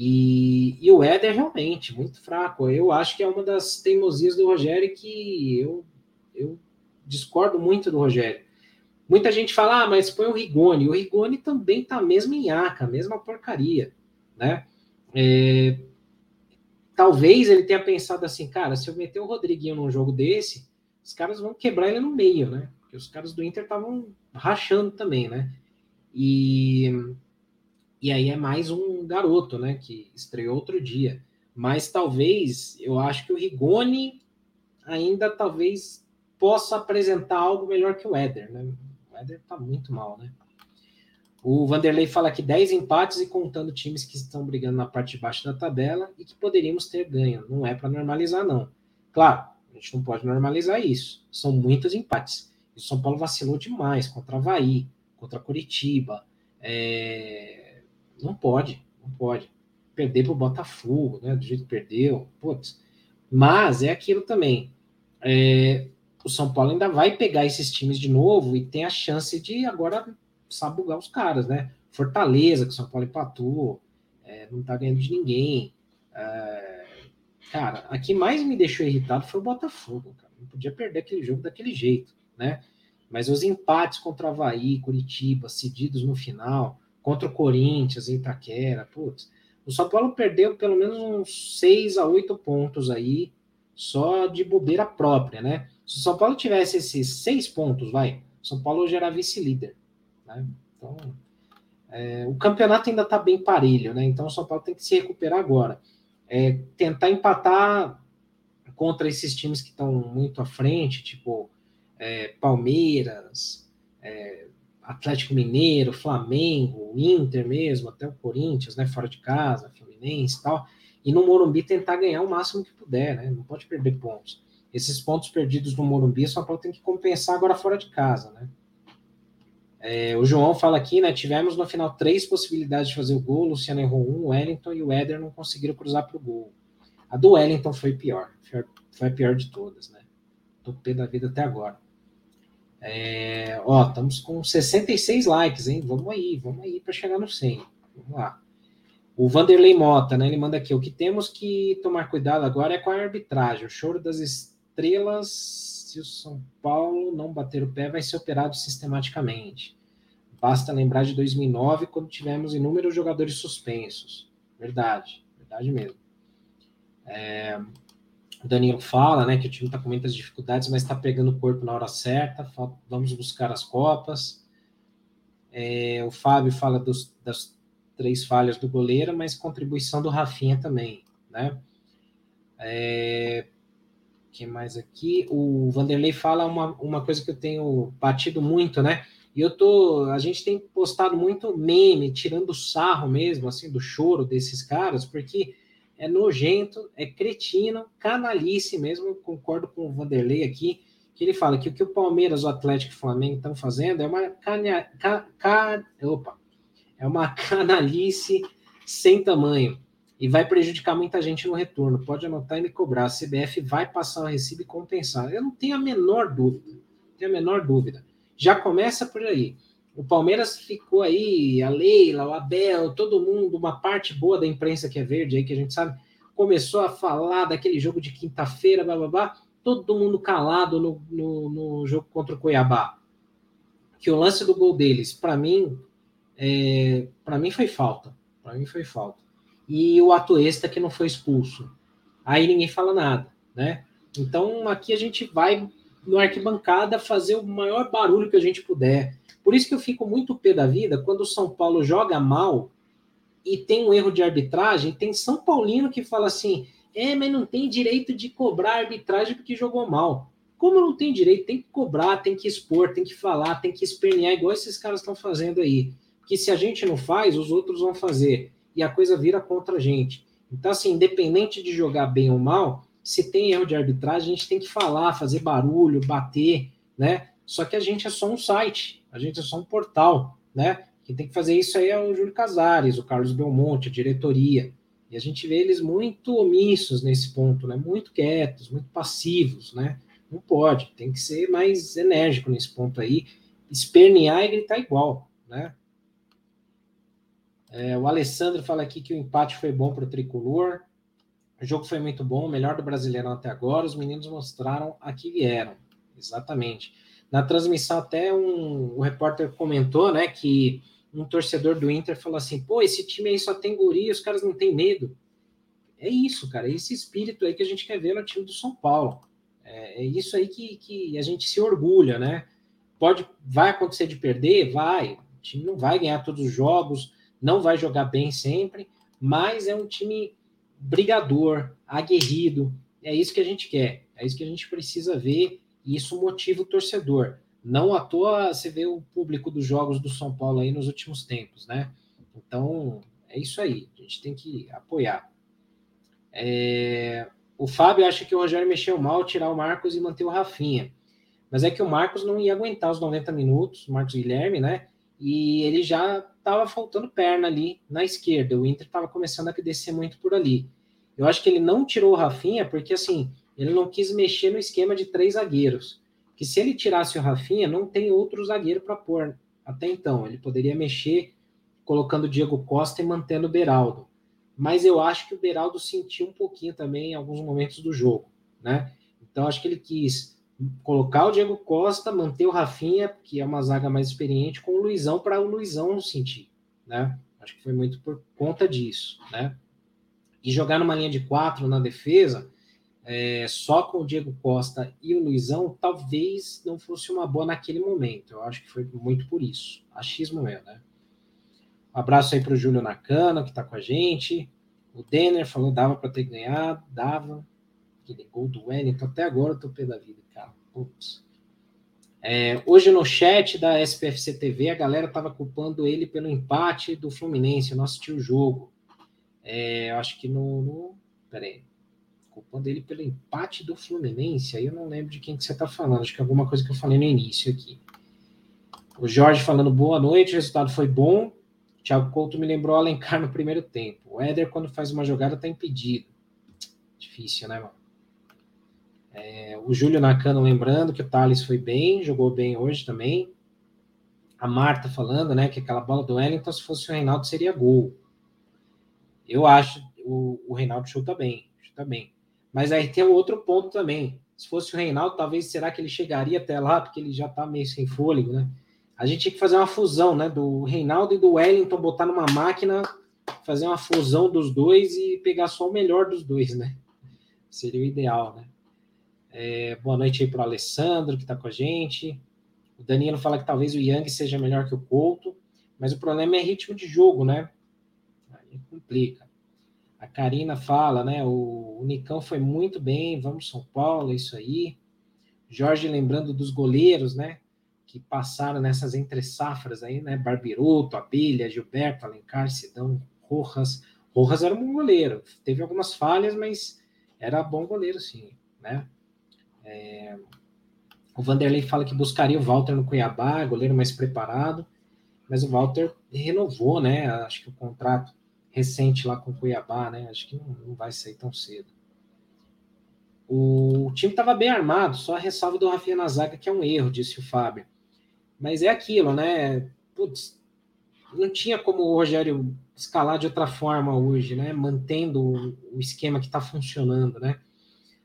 E, e, o Éder realmente muito fraco. Eu acho que é uma das teimosias do Rogério que eu, eu discordo muito do Rogério. Muita gente fala, ah, mas põe o Rigoni. O Rigoni também tá mesmo em aca, mesma porcaria, né? É, talvez ele tenha pensado assim, cara, se eu meter o Rodriguinho num jogo desse, os caras vão quebrar ele no meio, né? Porque os caras do Inter estavam rachando também, né? E, e aí é mais um garoto, né? Que estreou outro dia. Mas talvez, eu acho que o Rigoni ainda talvez possa apresentar algo melhor que o Éder, né? O Éder tá muito mal, né? O Vanderlei fala que 10 empates e contando times que estão brigando na parte de baixo da tabela e que poderíamos ter ganho. Não é para normalizar, não. Claro, a gente não pode normalizar isso. São muitos empates. o São Paulo vacilou demais contra Havaí, contra Curitiba. É... Não pode, não pode. Perder para o Botafogo, né? Do jeito que perdeu. Putz. Mas é aquilo também. É... O São Paulo ainda vai pegar esses times de novo e tem a chance de agora sabugar os caras, né? Fortaleza, que o São Paulo empatou, é, não tá ganhando de ninguém. É, cara, a que mais me deixou irritado foi o Botafogo, cara. Não podia perder aquele jogo daquele jeito, né? Mas os empates contra Havaí, Curitiba, cedidos no final, contra o Corinthians, Itaquera, putz. O São Paulo perdeu pelo menos uns 6 a 8 pontos aí, só de bobeira própria, né? Se o São Paulo tivesse esses seis pontos, vai, São Paulo hoje era vice-líder. Né? Então, é, o campeonato ainda está bem parelho, né? Então o São Paulo tem que se recuperar agora. É, tentar empatar contra esses times que estão muito à frente, tipo é, Palmeiras, é, Atlético Mineiro, Flamengo, Inter mesmo, até o Corinthians, né? Fora de casa, Fluminense e tal. E no Morumbi tentar ganhar o máximo que puder, né? Não pode perder pontos. Esses pontos perdidos no Morumbi, São Paulo tem que compensar agora fora de casa, né? É, o João fala aqui, né? Tivemos no final três possibilidades de fazer o gol. O Luciano errou um, o Wellington e o Éder não conseguiram cruzar para o gol. A do Wellington foi pior. Foi a pior de todas, né? Tô pé da vida até agora. É, ó, estamos com 66 likes, hein? Vamos aí, vamos aí para chegar no 100. Vamos lá. O Vanderlei Mota, né? Ele manda aqui: o que temos que tomar cuidado agora é com a arbitragem. O choro das estrelas se o São Paulo não bater o pé, vai ser operado sistematicamente. Basta lembrar de 2009, quando tivemos inúmeros jogadores suspensos. Verdade, verdade mesmo. É, o Danilo fala né, que o time está com muitas dificuldades, mas está pegando o corpo na hora certa. Vamos buscar as Copas. É, o Fábio fala dos, das três falhas do goleiro, mas contribuição do Rafinha também. Né? É, que mais aqui? O Vanderlei fala uma, uma coisa que eu tenho batido muito, né? E eu tô. A gente tem postado muito meme, tirando sarro mesmo, assim, do choro desses caras, porque é nojento, é cretino, canalice mesmo. Concordo com o Vanderlei aqui, que ele fala que o que o Palmeiras, o Atlético e o Flamengo estão fazendo é uma cana, ca, ca, opa, é uma canalice sem tamanho e vai prejudicar muita gente no retorno. Pode anotar e me cobrar. A CBF vai passar o recibo e compensar. Eu não tenho a menor dúvida. Tenho a menor dúvida. Já começa por aí. O Palmeiras ficou aí, a Leila, o Abel, todo mundo, uma parte boa da imprensa que é verde aí, que a gente sabe, começou a falar daquele jogo de quinta-feira, blá, blá, blá, todo mundo calado no, no, no, jogo contra o Cuiabá. Que o lance do gol deles, para mim, é, para mim foi falta. Para mim foi falta e o atuesta que não foi expulso. Aí ninguém fala nada, né? Então aqui a gente vai no arquibancada fazer o maior barulho que a gente puder. Por isso que eu fico muito pé da vida quando o São Paulo joga mal e tem um erro de arbitragem, tem São Paulino que fala assim: é, mas não tem direito de cobrar arbitragem porque jogou mal. Como não tem direito, tem que cobrar, tem que expor, tem que falar, tem que espernear, igual esses caras estão fazendo aí. Que se a gente não faz, os outros vão fazer e a coisa vira contra a gente. Então, assim, independente de jogar bem ou mal, se tem erro de arbitragem, a gente tem que falar, fazer barulho, bater, né? Só que a gente é só um site, a gente é só um portal, né? Quem tem que fazer isso aí é o Júlio Casares, o Carlos Belmonte, a diretoria. E a gente vê eles muito omissos nesse ponto, né? Muito quietos, muito passivos, né? Não pode, tem que ser mais enérgico nesse ponto aí, espernear e gritar igual, né? É, o Alessandro fala aqui que o empate foi bom para o tricolor. O jogo foi muito bom, o melhor do Brasileirão até agora. Os meninos mostraram a que vieram. Exatamente. Na transmissão, até um, o repórter comentou né, que um torcedor do Inter falou assim: pô, esse time aí só tem guri, os caras não têm medo. é isso, cara. É esse espírito aí que a gente quer ver no time do São Paulo. É, é isso aí que, que a gente se orgulha, né? Pode, vai acontecer de perder? Vai. O time não vai ganhar todos os jogos, não vai jogar bem sempre, mas é um time brigador, aguerrido. É isso que a gente quer, é isso que a gente precisa ver, e isso motiva o torcedor. Não à toa você vê o público dos jogos do São Paulo aí nos últimos tempos, né? Então, é isso aí, a gente tem que apoiar. É... O Fábio acha que o Rogério mexeu mal tirar o Marcos e manter o Rafinha. Mas é que o Marcos não ia aguentar os 90 minutos, o Marcos Guilherme, né? E ele já estava faltando perna ali na esquerda. O Inter estava começando a descer muito por ali. Eu acho que ele não tirou o Rafinha porque, assim, ele não quis mexer no esquema de três zagueiros. Que se ele tirasse o Rafinha, não tem outro zagueiro para pôr até então. Ele poderia mexer colocando o Diego Costa e mantendo o Beraldo. Mas eu acho que o Beraldo sentiu um pouquinho também em alguns momentos do jogo, né? Então acho que ele quis colocar o Diego Costa, manter o Rafinha, que é uma zaga mais experiente, com o Luizão para o Luizão sentir, né? Acho que foi muito por conta disso, né? E jogar numa linha de quatro na defesa, é, só com o Diego Costa e o Luizão, talvez não fosse uma boa naquele momento. Eu acho que foi muito por isso. Achismo meu, né? Um abraço aí para o Júlio Nakano, que está com a gente. O Denner falou dava para ter ganhado, dava. Aquele gol do Wellington, até agora eu tô pé da vida, cara. Putz. É, hoje no chat da SPFC TV, a galera tava culpando ele pelo empate do Fluminense, eu não assisti o jogo. É, eu acho que no, no. Peraí. Culpando ele pelo empate do Fluminense, aí eu não lembro de quem que você tá falando, acho que é alguma coisa que eu falei no início aqui. O Jorge falando boa noite, o resultado foi bom. Thiago Couto me lembrou Alencar no primeiro tempo. O Éder, quando faz uma jogada, tá impedido. Difícil, né, mano? É, o Júlio Nakano lembrando que o Thales foi bem, jogou bem hoje também. A Marta falando, né, que aquela bola do Wellington, se fosse o Reinaldo, seria gol. Eu acho o, o Reinaldo chuta bem, chuta bem. Mas aí tem outro ponto também. Se fosse o Reinaldo, talvez será que ele chegaria até lá, porque ele já tá meio sem fôlego, né? A gente tinha que fazer uma fusão, né? Do Reinaldo e do Wellington, botar numa máquina, fazer uma fusão dos dois e pegar só o melhor dos dois, né? Seria o ideal, né? É, boa noite aí para o Alessandro, que está com a gente. O Danilo fala que talvez o Yang seja melhor que o Couto, mas o problema é ritmo de jogo, né? Aí complica. A Karina fala, né? O, o Nicão foi muito bem, vamos São Paulo, é isso aí. Jorge lembrando dos goleiros, né? Que passaram nessas entre safras aí, né? Barbiroto, Abelha, Gilberto, Alencar, Sidão, Rojas. Rojas era um bom goleiro. Teve algumas falhas, mas era bom goleiro, sim, né? É... O Vanderlei fala que buscaria o Walter no Cuiabá, goleiro mais preparado, mas o Walter renovou, né? Acho que o contrato recente lá com o Cuiabá, né? Acho que não, não vai sair tão cedo. O, time estava bem armado, só a ressalva do Rafinha na zaga, que é um erro, disse o Fábio. Mas é aquilo, né? Putz, não tinha como o Rogério escalar de outra forma hoje, né? Mantendo o esquema que está funcionando, né?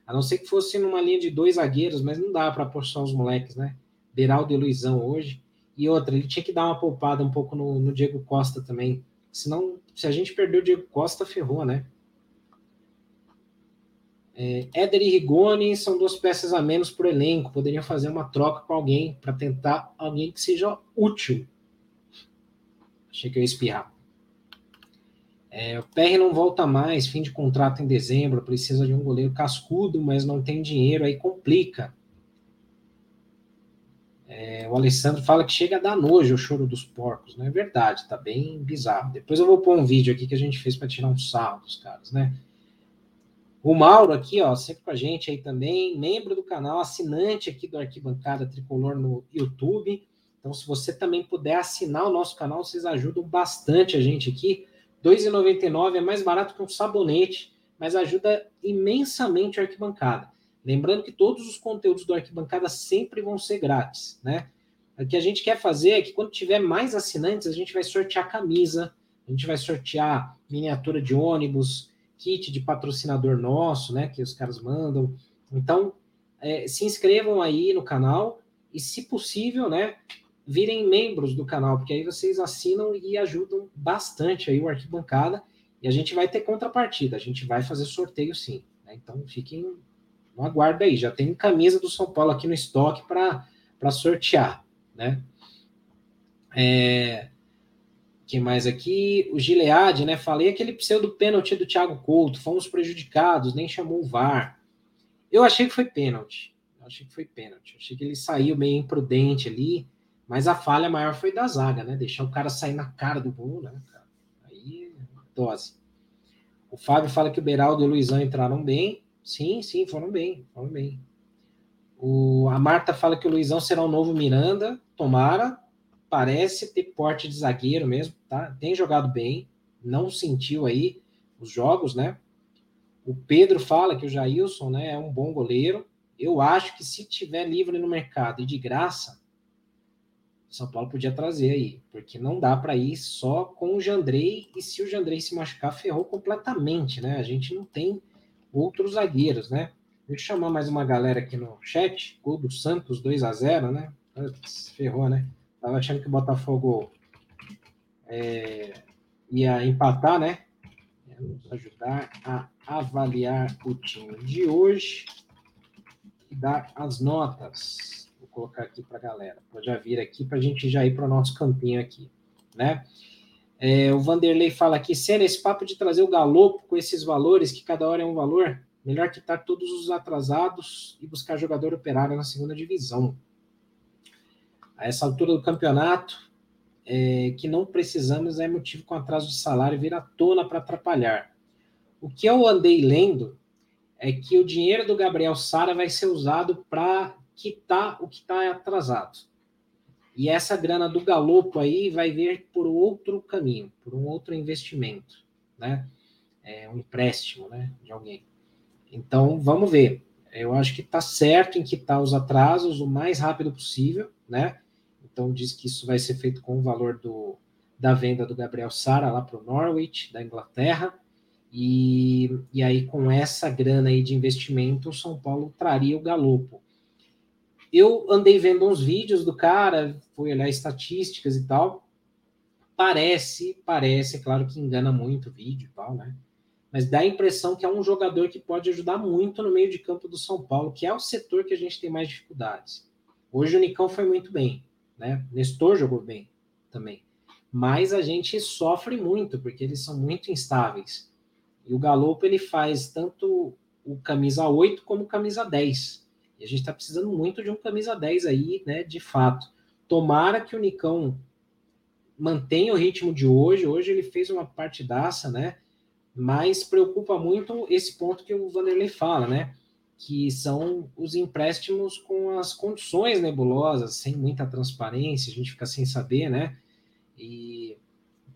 A não ser que fosse numa linha de dois zagueiros, mas não dá para só os moleques, né? Beraldo e Luizão hoje. E outra, ele tinha que dar uma poupada um pouco no, no Diego Costa também. Senão, se a gente perder o Diego Costa, ferrou, né? É, Éder e Rigoni são duas peças a menos por elenco. Poderiam fazer uma troca com alguém para tentar alguém que seja útil. Achei que eu ia espirrar. É, o PR não volta mais, fim de contrato em dezembro, precisa de um goleiro cascudo, mas não tem dinheiro, aí complica. É, o Alessandro fala que chega a dar nojo o choro dos porcos, não é verdade, tá bem bizarro. Depois eu vou pôr um vídeo aqui que a gente fez para tirar um sarro dos caras, né? O Mauro aqui, ó, sempre com a gente aí também, membro do canal, assinante aqui do Arquibancada Tricolor no YouTube. Então, se você também puder assinar o nosso canal, vocês ajudam bastante a gente aqui. R$ 2,99 é mais barato que um sabonete, mas ajuda imensamente a arquibancada. Lembrando que todos os conteúdos do arquibancada sempre vão ser grátis, né? O que a gente quer fazer é que quando tiver mais assinantes, a gente vai sortear camisa, a gente vai sortear miniatura de ônibus, kit de patrocinador nosso, né? Que os caras mandam. Então, é, se inscrevam aí no canal e, se possível, né? virem membros do canal, porque aí vocês assinam e ajudam bastante aí o Arquibancada. E a gente vai ter contrapartida, a gente vai fazer sorteio sim. Né? Então fiquem no aguardo aí. Já tem camisa do São Paulo aqui no estoque para sortear. Né? É, quem mais aqui? O Gilead, né? Falei aquele pseudo pênalti do Thiago Couto, fomos prejudicados, nem chamou o VAR. Eu achei que foi pênalti. Achei que foi pênalti. Achei que ele saiu meio imprudente ali, mas a falha maior foi da zaga, né? Deixar o cara sair na cara do gol, né? Aí, dose. O Fábio fala que o Beraldo e o Luizão entraram bem. Sim, sim, foram bem, foram bem. O, a Marta fala que o Luizão será o novo Miranda. Tomara, parece ter porte de zagueiro mesmo, tá? Tem jogado bem, não sentiu aí os jogos, né? O Pedro fala que o Jailson, né, é um bom goleiro. Eu acho que se tiver livre no mercado e de graça, São Paulo podia trazer aí, porque não dá para ir só com o Jandrei e se o Jandrei se machucar, ferrou completamente, né? A gente não tem outros zagueiros, né? Deixa eu chamar mais uma galera aqui no chat. Gol do Santos 2 a 0 né? Ferrou, né? Tava achando que o Botafogo é, ia empatar, né? Nos ajudar a avaliar o time de hoje e dar as notas. Vou colocar aqui para a galera. Pode já vir aqui para a gente já ir para o nosso campinho aqui, né? É, o Vanderlei fala aqui, sendo esse papo de trazer o galopo com esses valores, que cada hora é um valor, melhor quitar todos os atrasados e buscar jogador operário na segunda divisão a essa altura do campeonato, é, que não precisamos é motivo com atraso de salário vir à tona para atrapalhar. O que eu andei lendo é que o dinheiro do Gabriel Sara vai ser usado para quitar o que está atrasado. E essa grana do galopo aí vai vir por outro caminho, por um outro investimento, né? É um empréstimo, né, de alguém. Então, vamos ver. Eu acho que está certo em quitar os atrasos o mais rápido possível, né? Então diz que isso vai ser feito com o valor do, da venda do Gabriel Sara lá para o Norwich, da Inglaterra. E, e aí, com essa grana aí de investimento, o São Paulo traria o galopo. Eu andei vendo uns vídeos do cara, fui olhar estatísticas e tal. Parece, parece, é claro que engana muito o vídeo e tal, né? Mas dá a impressão que é um jogador que pode ajudar muito no meio de campo do São Paulo, que é o setor que a gente tem mais dificuldades. Hoje o Nicão foi muito bem né? Nestor jogou bem também. Mas a gente sofre muito, porque eles são muito instáveis. E o Galopo ele faz tanto o camisa 8 como o camisa 10. E a gente está precisando muito de um camisa 10 aí, né? De fato. Tomara que o Nicão mantenha o ritmo de hoje. Hoje ele fez uma partidaça, né? Mas preocupa muito esse ponto que o Vanderlei fala, né? que são os empréstimos com as condições nebulosas, sem muita transparência, a gente fica sem saber, né? E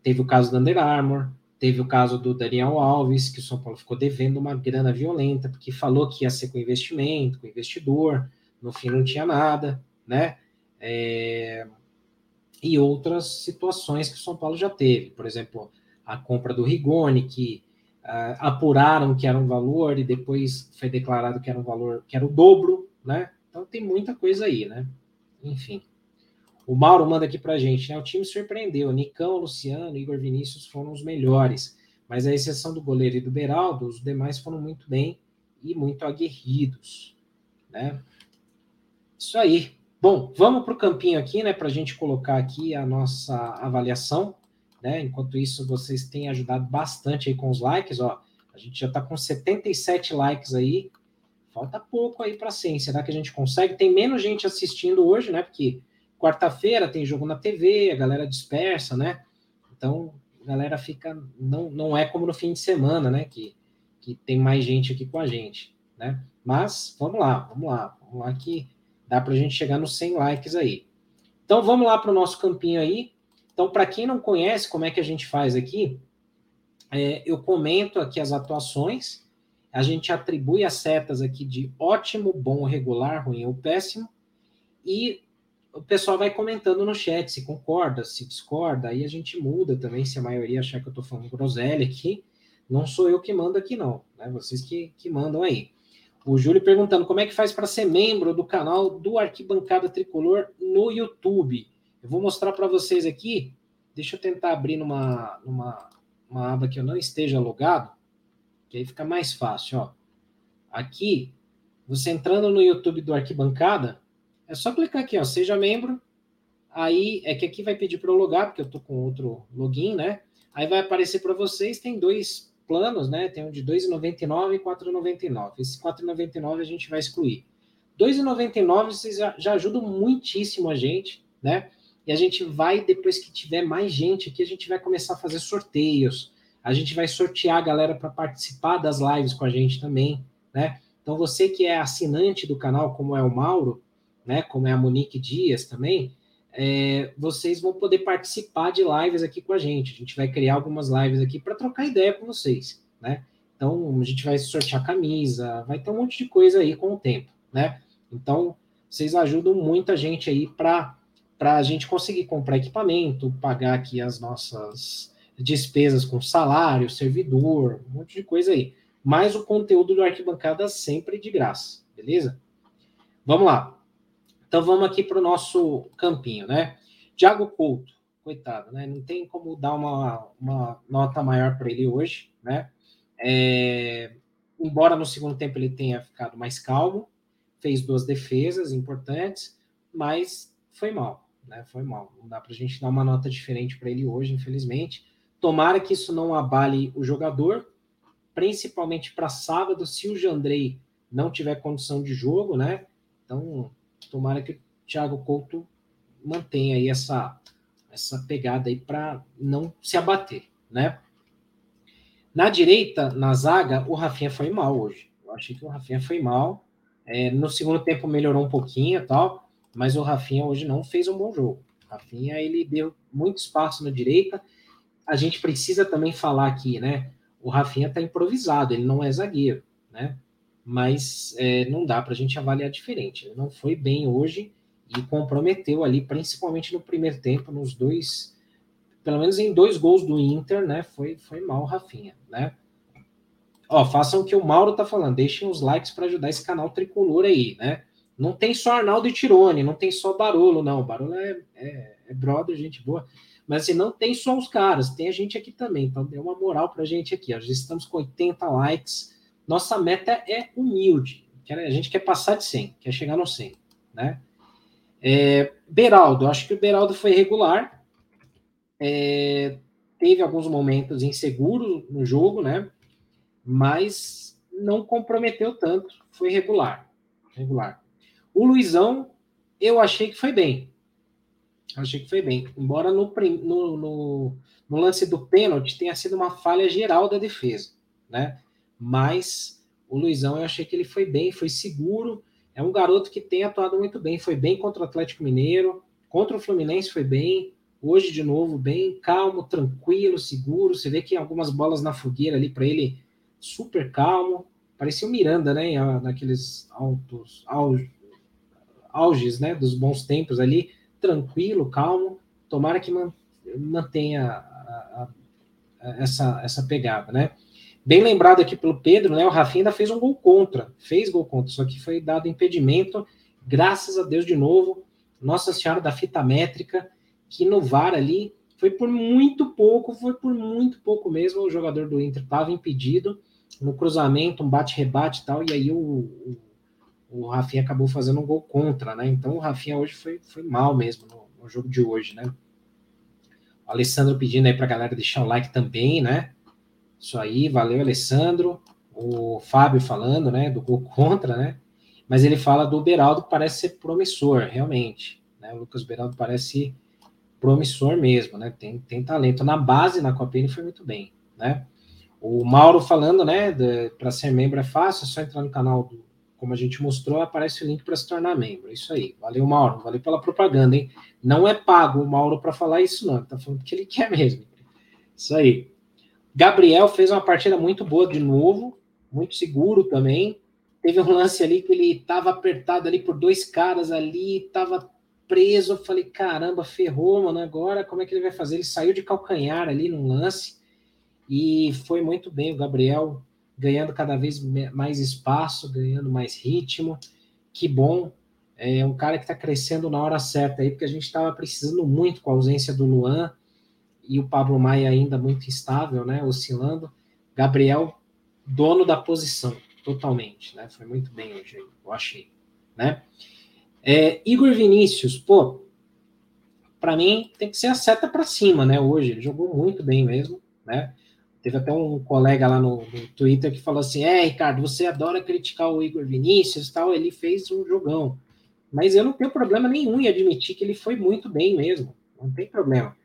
teve o caso do Under Armour, teve o caso do Daniel Alves, que o São Paulo ficou devendo uma grana violenta, porque falou que ia ser com investimento, com investidor, no fim não tinha nada, né? É... E outras situações que o São Paulo já teve, por exemplo, a compra do Rigoni, que uh, apuraram que era um valor e depois foi declarado que era um valor que era o dobro, né? Então tem muita coisa aí, né? Enfim. O Mauro manda aqui pra gente, né? O time surpreendeu. Nicão, Luciano, Igor Vinícius foram os melhores. Mas a exceção do goleiro e do Beraldo, os demais foram muito bem e muito aguerridos, né? Isso aí. Bom, vamos para o campinho aqui, né? Para a gente colocar aqui a nossa avaliação. Né? Enquanto isso, vocês têm ajudado bastante aí com os likes, ó. A gente já está com 77 likes aí. Falta pouco aí para 100. Será que a gente consegue? Tem menos gente assistindo hoje, né? Porque quarta-feira tem jogo na TV, a galera dispersa, né? Então, a galera fica não não é como no fim de semana, né, que que tem mais gente aqui com a gente, né? Mas vamos lá, vamos lá, vamos lá que dá para a gente chegar nos 100 likes aí. Então vamos lá para o nosso campinho aí. Então, para quem não conhece como é que a gente faz aqui, é, eu comento aqui as atuações, a gente atribui as setas aqui de ótimo, bom, regular, ruim ou péssimo, e o pessoal vai comentando no chat se concorda, se discorda, aí a gente muda também, se a maioria achar que eu estou falando groselha aqui, não sou eu que mando aqui não, né? Vocês que, que mandam aí. O Júlio perguntando como é que faz para ser membro do canal do Arquibancada Tricolor no YouTube. Eu vou mostrar para vocês aqui. Deixa eu tentar abrir numa, numa uma aba que eu não esteja logado, que aí fica mais fácil, ó. Aqui, você entrando no YouTube do Arquibancada, é só clicar aqui, ó, seja membro. Aí é que aqui vai pedir para eu logar, porque eu tô com outro login, né? Aí vai aparecer para vocês, tem dois planos, né? Tem um de 2,99 e 4,99. Esse 4,99 a gente vai excluir. 2,99 vocês já, já ajudam muitíssimo a gente, né? E a gente vai, depois que tiver mais gente aqui, a gente vai começar a fazer sorteios. A gente vai sortear a galera para participar das lives com a gente também, né? Então, você que é assinante do canal, como é o Mauro, né? Como é a Monique Dias também, é, vocês vão poder participar de lives aqui com a gente. A gente vai criar algumas lives aqui para trocar ideia com vocês, né? Então, a gente vai sortear camisa, vai ter um monte de coisa aí com o tempo, né? Então, vocês ajudam muita gente aí para a gente conseguir comprar equipamento, pagar aqui as nossas despesas com salário, servidor, um monte de coisa aí. Mas o conteúdo do Arquibancada sempre de graça, beleza? Vamos lá. Então vamos aqui para o nosso campinho, né? Thiago Couto, coitado, né? Não tem como dar uma, uma nota maior para ele hoje, né? É, embora no segundo tempo ele tenha ficado mais calmo, fez duas defesas importantes, mas foi mal, né? Foi mal. Não dá para a gente dar uma nota diferente para ele hoje, infelizmente. Tomara que isso não abale o jogador, principalmente para sábado, se o Jandrei não tiver condição de jogo, né? Então, tomara que o Thiago Couto mantenha aí essa, essa pegada aí para não se abater, né? Na direita, na zaga, o Rafinha foi mal hoje. Eu achei que o Rafinha foi mal. É, no segundo tempo melhorou um pouquinho tal, mas o Rafinha hoje não fez um bom jogo. O Rafinha ele deu muito espaço na direita. A gente precisa também falar aqui, né? O Rafinha está improvisado, ele não é zagueiro, né? Mas é, não dá para a gente avaliar diferente. Ele não foi bem hoje e comprometeu ali, principalmente no primeiro tempo, nos dois, pelo menos em dois gols do Inter, né? Foi, foi mal Rafinha, né? Ó, façam o que o Mauro tá falando, deixem os likes para ajudar esse canal tricolor aí, né? Não tem só Arnaldo e Tirone, não tem só Barolo, não. Barolo é, é, é brother, gente boa. Mas assim, não tem só os caras, tem a gente aqui também. Então dê uma moral pra gente aqui. Ó. Já estamos com 80 likes. Nossa meta é humilde. A gente quer passar de 100, quer chegar no 100, né? É, Beraldo, acho que o Beraldo foi regular. É, teve alguns momentos inseguros no jogo, né? mas não comprometeu tanto, foi regular. Regular. O Luizão, eu achei que foi bem. Achei que foi bem. Embora no, no, no, no lance do pênalti tenha sido uma falha geral da defesa, né? Mas o Luizão eu achei que ele foi bem, foi seguro. É um garoto que tem atuado muito bem. Foi bem contra o Atlético Mineiro, contra o Fluminense foi bem. Hoje, de novo, bem calmo, tranquilo, seguro. Você vê que algumas bolas na fogueira ali para ele super calmo. Parecia o Miranda, né? Naqueles altos auges, né? Dos bons tempos ali, tranquilo, calmo. Tomara que mantenha a, a, essa, essa pegada, né? Bem lembrado aqui pelo Pedro, né? O Rafinha ainda fez um gol contra, fez gol contra, só que foi dado impedimento. Graças a Deus de novo, Nossa Senhora da Fita Métrica, que no VAR ali foi por muito pouco, foi por muito pouco mesmo. O jogador do Inter estava impedido no cruzamento, um bate-rebate e tal, e aí o, o, o, Rafinha acabou fazendo um gol contra, né? Então o Rafinha hoje foi, foi mal mesmo no, no jogo de hoje, né? O Alessandro pedindo aí pra galera deixar o like também, né? Isso aí, valeu, Alessandro. O Fábio falando, né, do gol contra, né? Mas ele fala do Beraldo que parece ser promissor, realmente. Né? O Lucas Beraldo parece promissor mesmo, né? Tem, tem talento. Na base, na Copa, ele foi muito bem, né? O Mauro falando, né, para ser membro é fácil, é só entrar no canal do, como a gente mostrou, aparece o link para se tornar membro. Isso aí. Valeu, Mauro. Valeu pela propaganda, hein? Não é pago o Mauro para falar isso, não. Ele tá falando que ele quer mesmo. Isso aí. Gabriel fez uma partida muito boa de novo, muito seguro também. Teve um lance ali que ele estava apertado ali por dois caras ali, estava preso. Eu falei, caramba, ferrou, mano. Agora como é que ele vai fazer? Ele saiu de calcanhar ali num lance e foi muito bem o Gabriel, ganhando cada vez mais espaço, ganhando mais ritmo. Que bom. É um cara que está crescendo na hora certa aí, porque a gente estava precisando muito com a ausência do Luan. E o Pablo Maia ainda muito instável, né? Oscilando. Gabriel, dono da posição, totalmente, né? Foi muito bem hoje, eu achei, né? É, Igor Vinícius, pô, para mim tem que ser a seta para cima, né? Hoje ele jogou muito bem mesmo, né? Teve até um colega lá no, no, Twitter que falou assim: É, Ricardo, você adora criticar o Igor Vinícius tal, ele fez um jogão. Mas eu não tenho problema nenhum em admitir que ele foi muito bem mesmo. Não tem problema.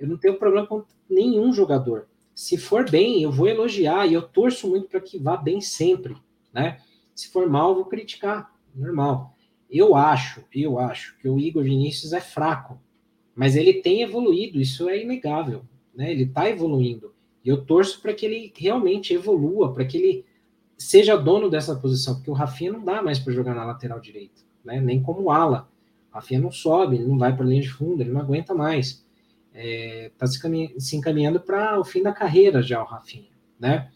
Eu não tenho problema com nenhum jogador. Se for bem, eu vou elogiar e eu torço muito para que vá bem sempre, né? Se for mal, eu vou criticar, normal. Eu acho, eu acho que o Igor Vinícius é fraco, mas ele tem evoluído, isso é inegável, né? Ele está evoluindo. E eu torço para que ele realmente evolua, para que ele seja dono dessa posição, porque o Rafinha não dá mais para jogar na lateral direita, né? Nem como ala. O Rafinha não sobe, ele não vai para a linha de fundo, ele não aguenta mais. Está é, tá se, se, encaminhando para o fim da carreira já o Rafinha, né?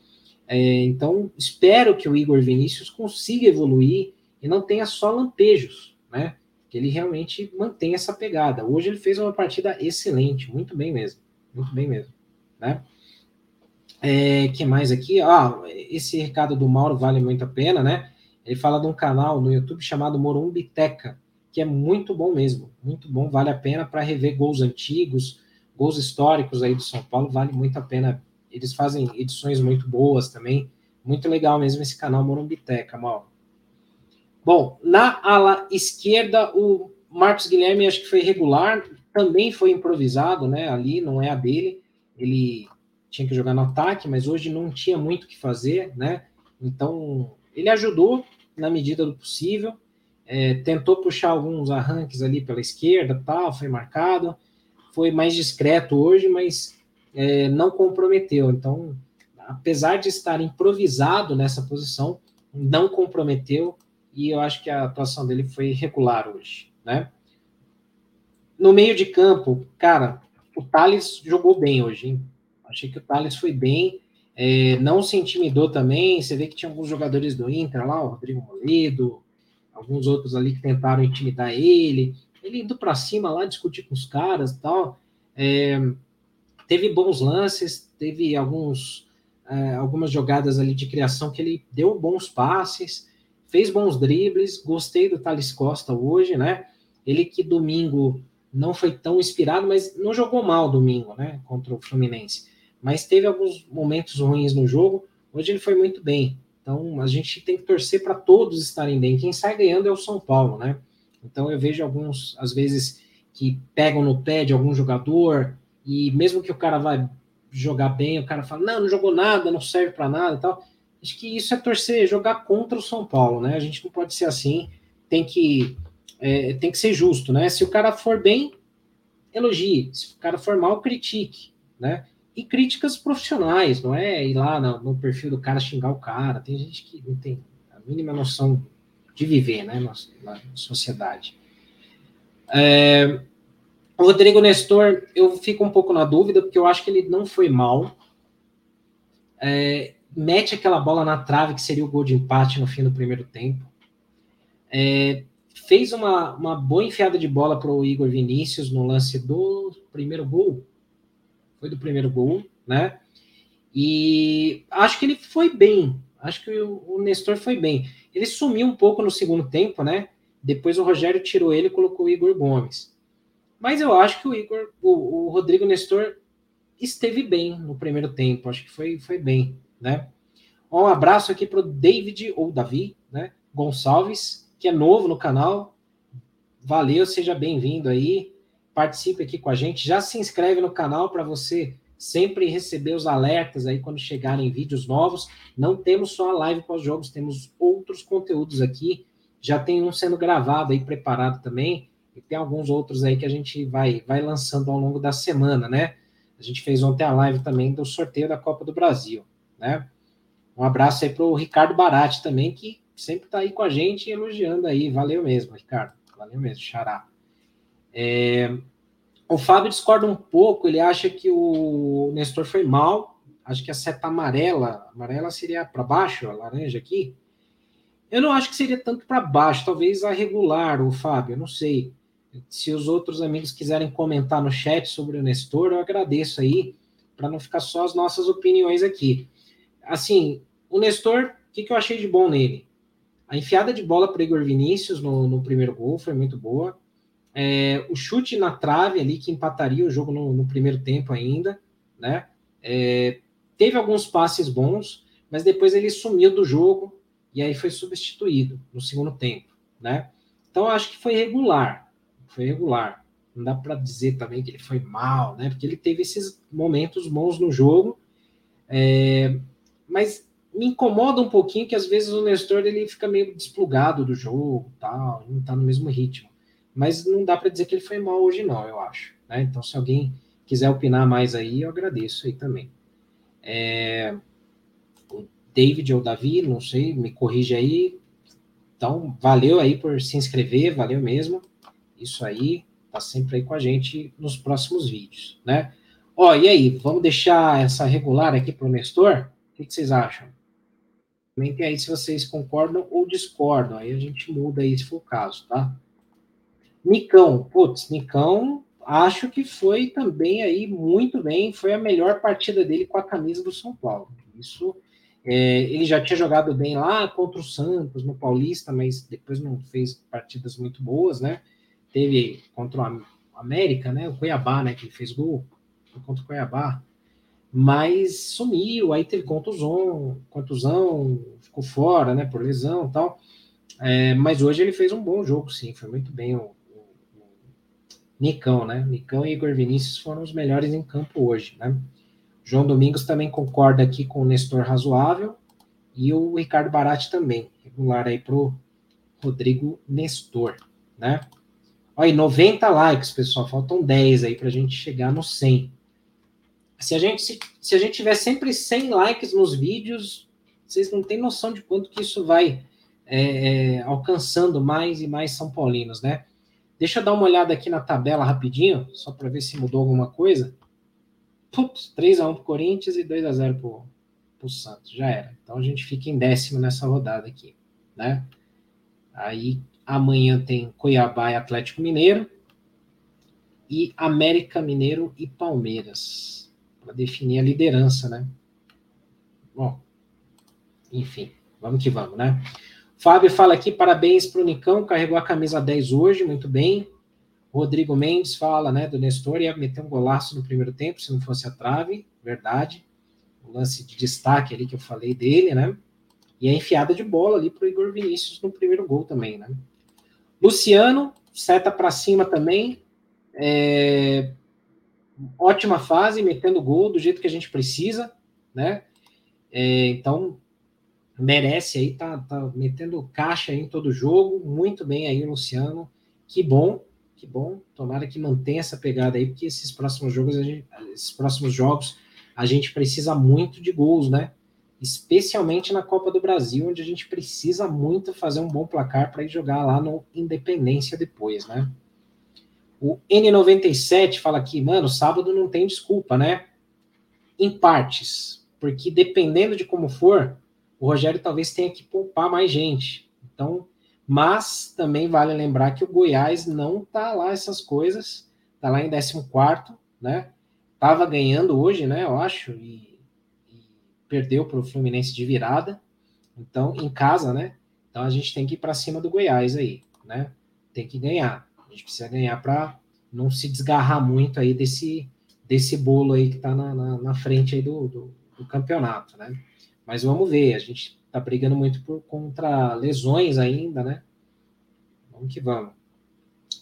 É, então espero que o Igor Vinícius consiga evoluir e não tenha só lampejos, né? Que ele realmente mantenha essa pegada. Hoje ele fez uma partida excelente, muito bem mesmo, muito bem mesmo, né? É, que mais aqui? Ah, esse recado do Mauro vale muito a pena, né? Ele fala de um canal no YouTube chamado Morumbiteca, que é muito bom mesmo, muito bom, vale a pena para rever gols antigos, gols históricos aí do São Paulo, vale muito a pena. Eles fazem edições muito boas também, muito legal mesmo esse canal Morumbiteca, Mauro. Bom, na ala esquerda, o Marcos Guilherme acho que foi regular, também foi improvisado, né? Ali não é a dele. Ele tinha que jogar no ataque, mas hoje não tinha muito o que fazer, né? Então, ele ajudou na medida do possível, é, tentou puxar alguns arranques ali pela esquerda, tal, foi marcado, foi mais discreto hoje, mas é, não comprometeu. Então, apesar de estar improvisado nessa posição, não comprometeu, e eu acho que a atuação dele foi regular hoje, né? No meio de campo, cara, o Thales jogou bem hoje, hein? Achei que o Thales foi bem, é, não se intimidou também. Você vê que tinha alguns jogadores do Inter lá, o Rodrigo Moledo, alguns outros ali que tentaram intimidar ele. Ele indo para cima lá, discutir com os caras e tal. É, teve bons lances, teve alguns, é, algumas jogadas ali de criação que ele deu bons passes fez bons dribles, gostei do Thales Costa hoje, né? Ele que domingo não foi tão inspirado, mas não jogou mal domingo, né? Contra o Fluminense. Mas teve alguns momentos ruins no jogo. Hoje ele foi muito bem. Então a gente tem que torcer para todos estarem bem. Quem sai ganhando é o São Paulo, né? Então eu vejo alguns, às vezes, que pegam no pé de algum jogador e mesmo que o cara vai jogar bem, o cara fala, não, não jogou nada, não serve para nada e tal. Acho que isso é torcer, jogar contra o São Paulo, né? A gente não pode ser assim, tem que, é, tem que ser justo, né? Se o cara for bem, elogie. Se o cara for mal, critique, né? E críticas profissionais, não é ir lá no, no perfil do cara xingar o cara. Tem gente que não tem a mínima noção de viver, né? Na, na sociedade. É, o Rodrigo Nestor, eu fico um pouco na dúvida, porque eu acho que ele não foi mal. É, mete aquela bola na trave, que seria o gol de empate no fim do primeiro tempo. É, fez uma, uma boa enfiada de bola para o Igor Vinícius no lance do primeiro gol. Foi do primeiro gol, né? E acho que ele foi bem. Acho que o, o Nestor foi bem. Ele sumiu um pouco no segundo tempo, né? Depois o Rogério tirou ele e colocou o Igor Gomes. Mas eu acho que o Igor, o, o Rodrigo Nestor esteve bem no primeiro tempo. Acho que foi, foi bem né? Um abraço aqui para o David, ou Davi, né? Gonçalves, que é novo no canal. Valeu, seja bem-vindo aí. Participe aqui com a gente. Já se inscreve no canal para você sempre receber os alertas aí quando chegarem vídeos novos. Não temos só a live pós-jogos, temos outros conteúdos aqui. Já tem um sendo gravado aí, preparado também. E tem alguns outros aí que a gente vai, vai lançando ao longo da semana, né? A gente fez ontem a live também do sorteio da Copa do Brasil né? Um abraço aí para o Ricardo Barati também, que sempre está aí com a gente elogiando aí. Valeu mesmo, Ricardo. Valeu mesmo, xará. É... O Fábio discorda um pouco, ele acha que o Nestor foi mal. Acho que a seta amarela, amarela seria para baixo, a laranja aqui. Eu não acho que seria tanto para baixo, talvez a regular, o Fábio, não sei. Se os outros amigos quiserem comentar no chat sobre o Nestor, eu agradeço aí, para não ficar só as nossas opiniões aqui. Assim, o Nestor, o que, que eu achei de bom nele? A enfiada de bola para Igor Vinícius no, no, primeiro gol foi muito boa. É, o chute na trave ali, que empataria o jogo no, no primeiro tempo ainda, né? É, teve alguns passes bons, mas depois ele sumiu do jogo e aí foi substituído no segundo tempo, né? Então acho que foi regular, foi regular. Não dá para dizer também que ele foi mal, né? Porque ele teve esses momentos bons no jogo, é, mas me incomoda um pouquinho que às vezes o Nestor ele fica meio desplugado do jogo, tal, não está no mesmo ritmo. Mas não dá para dizer que ele foi mal hoje não, eu acho. Né? Então se alguém quiser opinar mais aí, eu agradeço aí também. É, o David ou Davi, não sei, me corrige aí. Então, valeu aí por se inscrever, valeu mesmo. Isso aí, tá sempre aí com a gente nos próximos vídeos, né? Ó, e aí, vamos deixar essa regular aqui para o Nestor? O que, que vocês acham? Comentem aí se vocês concordam ou discordam. Aí a gente muda aí se for o caso, tá? Nicão, putz, Nicão, acho que foi também aí muito bem. Foi a melhor partida dele com a camisa do São Paulo. Isso, é, ele já tinha jogado bem lá contra o Santos, no Paulista, mas depois não fez partidas muito boas, né? Teve contra o América, né? O Cuiabá, né? Que ele fez gol contra o Cuiabá mas sumiu, aí teve contusão, contusão, ficou fora, né, por lesão e tal. É, mas hoje ele fez um bom jogo, sim, foi muito bem o, Nicão, né? Nicão e Igor Vinícius foram os melhores em campo hoje, né? João Domingos também concorda aqui com o Nestor razoável e o Ricardo Barati também, regular aí pro Rodrigo Nestor, né? Olha, 90 likes, pessoal, faltam 10 aí para a gente chegar no 100. Se a gente, se, se a gente tiver sempre 100 likes nos vídeos, vocês não têm noção de quanto que isso vai é, é, alcançando mais e mais São Paulinos, né? Deixa eu dar uma olhada aqui na tabela rapidinho, só para ver se mudou alguma coisa. Putz, 3x1 para o Corinthians e 2x0 para o Santos, já era. Então a gente fica em décimo nessa rodada aqui, né? Aí amanhã tem Cuiabá e Atlético Mineiro e América Mineiro e Palmeiras para definir a liderança, né? Bom, enfim, vamos que vamos, né? Fábio fala aqui, parabéns para o Nicão, carregou a camisa 10 hoje, muito bem. Rodrigo Mendes fala, né, do Nestor, ia meter um golaço no primeiro tempo, se não fosse a trave, verdade. O lance de destaque ali que eu falei dele, né? E a enfiada de bola ali para o Igor Vinícius no primeiro gol também, né? Luciano, seta para cima também. É, ótima fase, metendo gol do jeito que a gente precisa, né? É, então merece aí, tá, tá metendo caixa em todo jogo, muito bem aí, Luciano. Que bom, que bom. Tomara que mantenha essa pegada aí, porque esses próximos jogos, gente, esses próximos jogos, a gente precisa muito de gols, né? Especialmente na Copa do Brasil, onde a gente precisa muito fazer um bom placar para ir jogar lá no Independência depois, né? O N97 fala aqui, mano, sábado não tem desculpa, né? Em partes, porque dependendo de como for, o Rogério talvez tenha que poupar mais gente. Então, mas também vale lembrar que o Goiás não tá lá essas coisas, tá lá em 14, né? Tava ganhando hoje, né? Eu acho, e, e perdeu para o Fluminense de virada. Então, em casa, né? Então a gente tem que ir para cima do Goiás aí, né? Tem que ganhar. A gente precisa ganhar para não se desgarrar muito aí desse, desse bolo aí que está na, na, na, frente aí do, do, do, campeonato, né? Mas vamos ver, a gente está brigando muito por, contra lesões ainda, né? Vamos que vamos.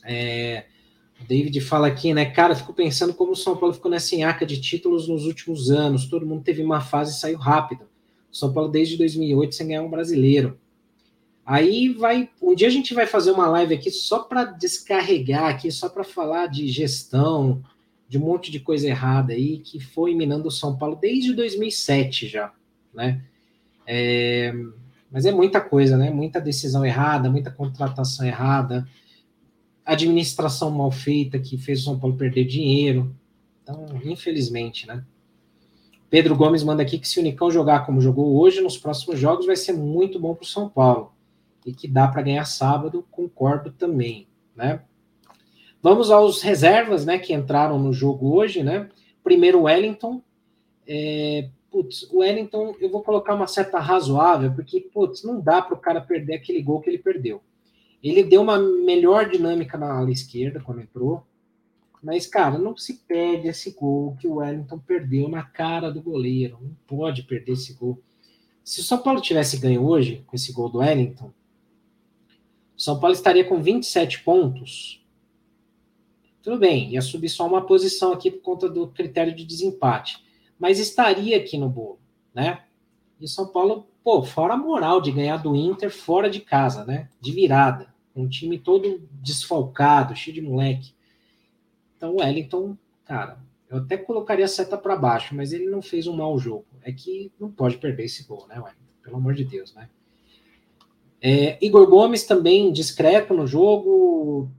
É, o David fala aqui, né? Cara, fico pensando como o São Paulo ficou nessa enhaca de títulos nos últimos anos. Todo mundo teve uma fase e saiu rápido. São Paulo desde 2008 sem ganhar um brasileiro. Aí vai, um dia a gente vai fazer uma live aqui só para descarregar aqui, só para falar de gestão, de um monte de coisa errada aí que foi minando o São Paulo desde 2007 já, né? É, mas é muita coisa, né? Muita decisão errada, muita contratação errada, administração mal feita que fez o São Paulo perder dinheiro. Então, infelizmente, né? Pedro Gomes manda aqui que se o Unicão jogar como jogou hoje, nos próximos jogos vai ser muito bom para o São Paulo e que dá para ganhar sábado, concordo também, né? Vamos aos reservas, né, que entraram no jogo hoje, né? Primeiro, Wellington. É, putz, o Wellington, eu vou colocar uma certa razoável, porque, putz, não dá para o cara perder aquele gol que ele perdeu. Ele deu uma melhor dinâmica na ala esquerda quando entrou, mas, cara, não se perde esse gol que o Wellington perdeu na cara do goleiro. Não pode perder esse gol. Se o São Paulo tivesse ganho hoje com esse gol do Wellington, o São Paulo estaria com 27 pontos. Tudo bem, ia subir só uma posição aqui por conta do critério de desempate mas estaria aqui no bolo, né? E São Paulo, pô, fora a moral de ganhar do Inter fora de casa, né? De virada. Um time todo desfalcado, cheio de moleque. Então o Wellington, cara, eu até colocaria a seta para baixo, mas ele não fez um mau jogo. É que não pode perder esse gol, né, Wellington? Pelo amor de Deus, né? É, Igor Gomes também discreto no jogo,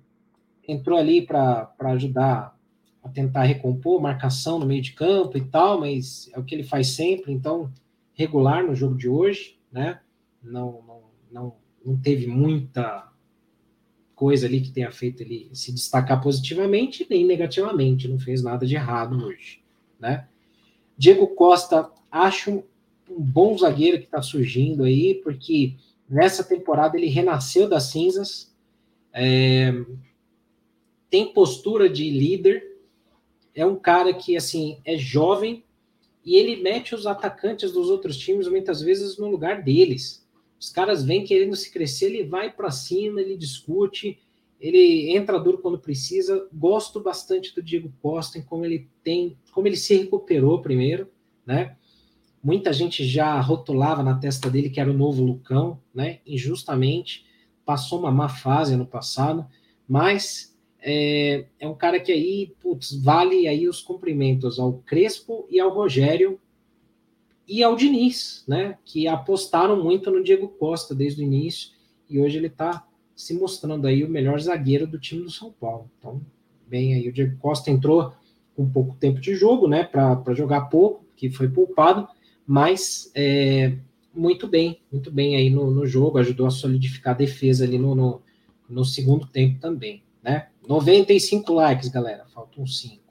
entrou ali para ajudar a tentar recompor marcação no meio de campo e tal, mas é o que ele faz sempre, então regular no jogo de hoje, né? Não, não, não, não teve muita coisa ali que tenha feito ele se destacar positivamente nem negativamente, não fez nada de errado hoje, né? Diego Costa, acho um bom zagueiro que está surgindo aí, porque nessa temporada ele renasceu das cinzas, é, tem postura de líder, é um cara que, assim, é jovem e ele mete os atacantes dos outros times muitas vezes no lugar deles. Os caras vêm querendo se crescer, ele vai para cima, ele discute, ele entra duro quando precisa. Gosto bastante do Diego Costa em como ele tem, como ele se recuperou primeiro, né? Muita gente já rotulava na testa dele que era o novo Lucão, né? Injustamente passou uma má fase no passado, mas é, é um cara que aí, putz, vale aí os cumprimentos ao Crespo e ao Rogério e ao Diniz, né? Que apostaram muito no Diego Costa desde o início e hoje ele está se mostrando aí o melhor zagueiro do time do São Paulo. Então, bem aí, o Diego Costa entrou com pouco tempo de jogo, né? Para jogar pouco, que foi poupado, mas é, muito bem, muito bem aí no, no jogo, ajudou a solidificar a defesa ali no, no, no segundo tempo também, né? 95 likes, galera. Faltam 5.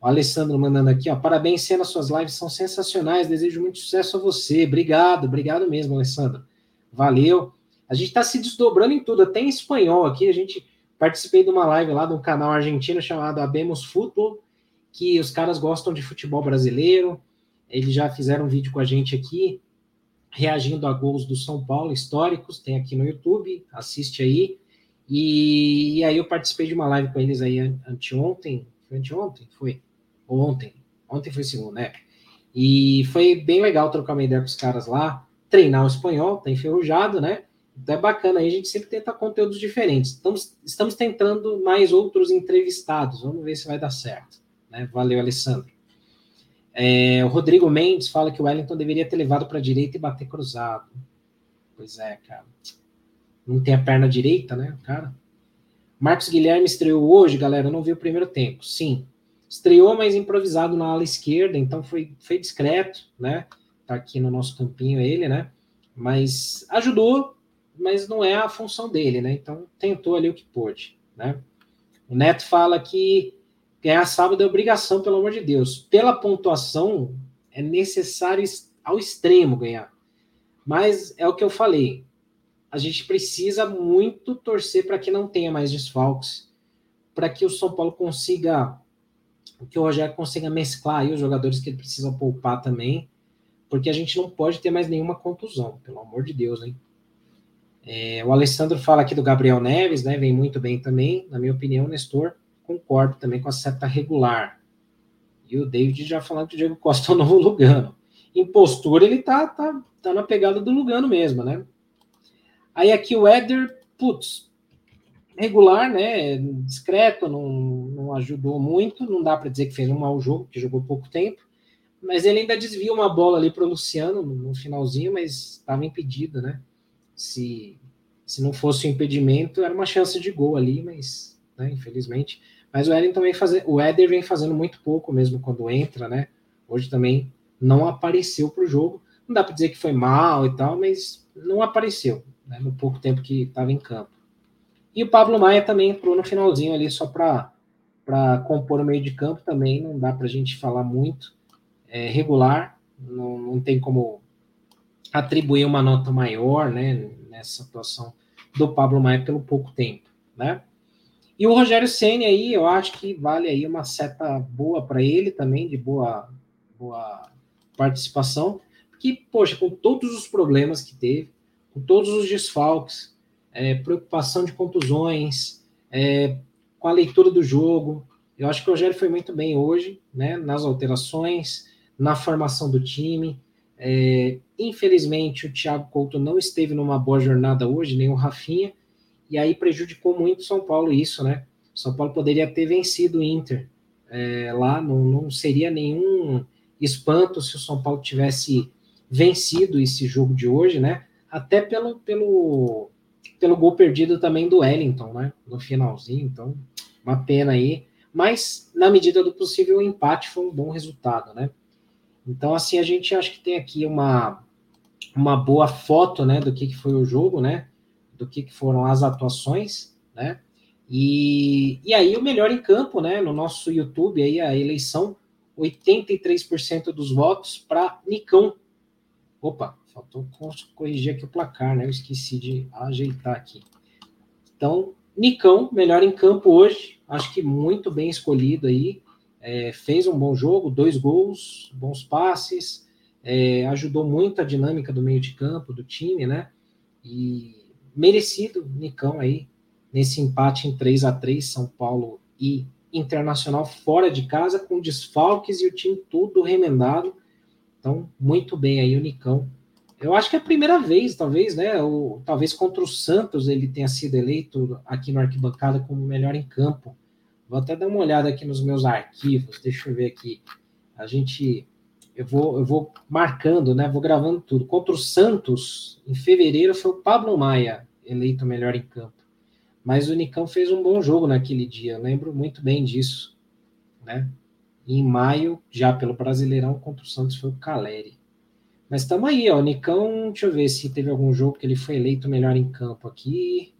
O Alessandro mandando aqui, ó. Parabéns, Cena, suas lives são sensacionais. Desejo muito sucesso a você. Obrigado, obrigado mesmo, Alessandro. Valeu. A gente está se desdobrando em tudo, até em espanhol aqui. A gente participei de uma live lá de um canal argentino chamado Abemos Futebol, que os caras gostam de futebol brasileiro. Eles já fizeram um vídeo com a gente aqui, reagindo a gols do São Paulo históricos. Tem aqui no YouTube, assiste aí. E, e, aí eu participei de uma live com eles aí anteontem, foi anteontem? Foi, ontem, ontem foi segunda, né? E foi bem legal trocar uma ideia com os caras lá, treinar o espanhol, tá enferrujado, né? Então é bacana aí, a gente sempre tenta conteúdos diferentes. Estamos, estamos tentando mais outros entrevistados, vamos ver se vai dar certo. Né? Valeu, Alessandro. É, o Rodrigo Mendes fala que o Wellington deveria ter levado para a direita e bater cruzado. Pois é, cara não tem a perna direita, né, cara? Marcos Guilherme estreou hoje, galera, não vi o primeiro tempo. Sim, estreou, mas improvisado na ala esquerda, então foi, foi discreto, né? Tá aqui no nosso campinho ele, né? Mas ajudou, mas não é a função dele, né? Então tentou ali o que pôde, né? O Neto fala que ganhar sábado é obrigação, pelo amor de Deus. Pela pontuação, é necessário ao extremo ganhar. Mas é o que eu falei a gente precisa muito torcer para que não tenha mais desfalques, para que o São Paulo consiga, que o Rogério consiga mesclar aí os jogadores que ele precisa poupar também, porque a gente não pode ter mais nenhuma contusão, pelo amor de Deus, hein? É, o Alessandro fala aqui do Gabriel Neves, né? Vem muito bem também, na minha opinião, Nestor, concordo também com a seta regular. E o David já falando que o Diego Costa é o novo Lugano. Em postura, ele tá, tá, tá na pegada do Lugano mesmo, né? Aí aqui o Éder, putz, regular, né? Discreto, não, não ajudou muito. Não dá para dizer que fez um mau jogo, que jogou pouco tempo. Mas ele ainda desvia uma bola ali para o Luciano no finalzinho, mas estava impedido, né? Se, se não fosse o impedimento, era uma chance de gol ali, mas né, infelizmente. Mas o Éder também fazendo, o Éder vem fazendo muito pouco mesmo quando entra, né? Hoje também não apareceu para o jogo. Não dá para dizer que foi mal e tal, mas não apareceu né, no pouco tempo que estava em campo. E o Pablo Maia também entrou no finalzinho ali só para compor o meio de campo também, não dá para a gente falar muito. É regular, não, não tem como atribuir uma nota maior né, nessa atuação do Pablo Maia pelo pouco tempo. Né? E o Rogério Senna aí, eu acho que vale aí uma seta boa para ele também, de boa, boa participação, porque, poxa, com todos os problemas que teve, com todos os desfalques, é, preocupação de contusões, é, com a leitura do jogo, eu acho que o Rogério foi muito bem hoje, né, nas alterações, na formação do time. É, infelizmente, o Thiago Couto não esteve numa boa jornada hoje, nem o Rafinha, e aí prejudicou muito o São Paulo isso, né? São Paulo poderia ter vencido o Inter é, lá, não, não seria nenhum espanto se o São Paulo tivesse vencido esse jogo de hoje, né? Até pelo, pelo, pelo gol perdido também do Wellington, né? No finalzinho, então, uma pena aí. Mas, na medida do possível, o empate foi um bom resultado, né? Então, assim, a gente acha que tem aqui uma, uma boa foto, né, do que, que foi o jogo, né? do que, que foram as atuações, né? E, e aí o melhor em campo, né? No nosso YouTube aí a eleição, 83% dos votos para Nicão. Opa, faltou corrigir aqui o placar, né? Eu esqueci de ajeitar aqui. Então, Nicão, melhor em campo hoje, acho que muito bem escolhido aí. É, fez um bom jogo, dois gols, bons passes, é, ajudou muito a dinâmica do meio de campo do time, né? E merecido Nicão aí nesse empate em 3 a 3 São Paulo e Internacional fora de casa com desfalques e o time todo remendado. Então, muito bem aí o Nicão. Eu acho que é a primeira vez, talvez, né? Ou talvez contra o Santos ele tenha sido eleito aqui no arquibancada como melhor em campo. Vou até dar uma olhada aqui nos meus arquivos. Deixa eu ver aqui. A gente eu vou, eu vou marcando, né? Vou gravando tudo. Contra o Santos, em fevereiro, foi o Pablo Maia eleito melhor em campo. Mas o Nicão fez um bom jogo naquele dia, eu lembro muito bem disso, né? E em maio, já pelo Brasileirão, contra o Santos foi o Caleri. Mas estamos aí, ó. Nicão, deixa eu ver se teve algum jogo que ele foi eleito melhor em campo aqui.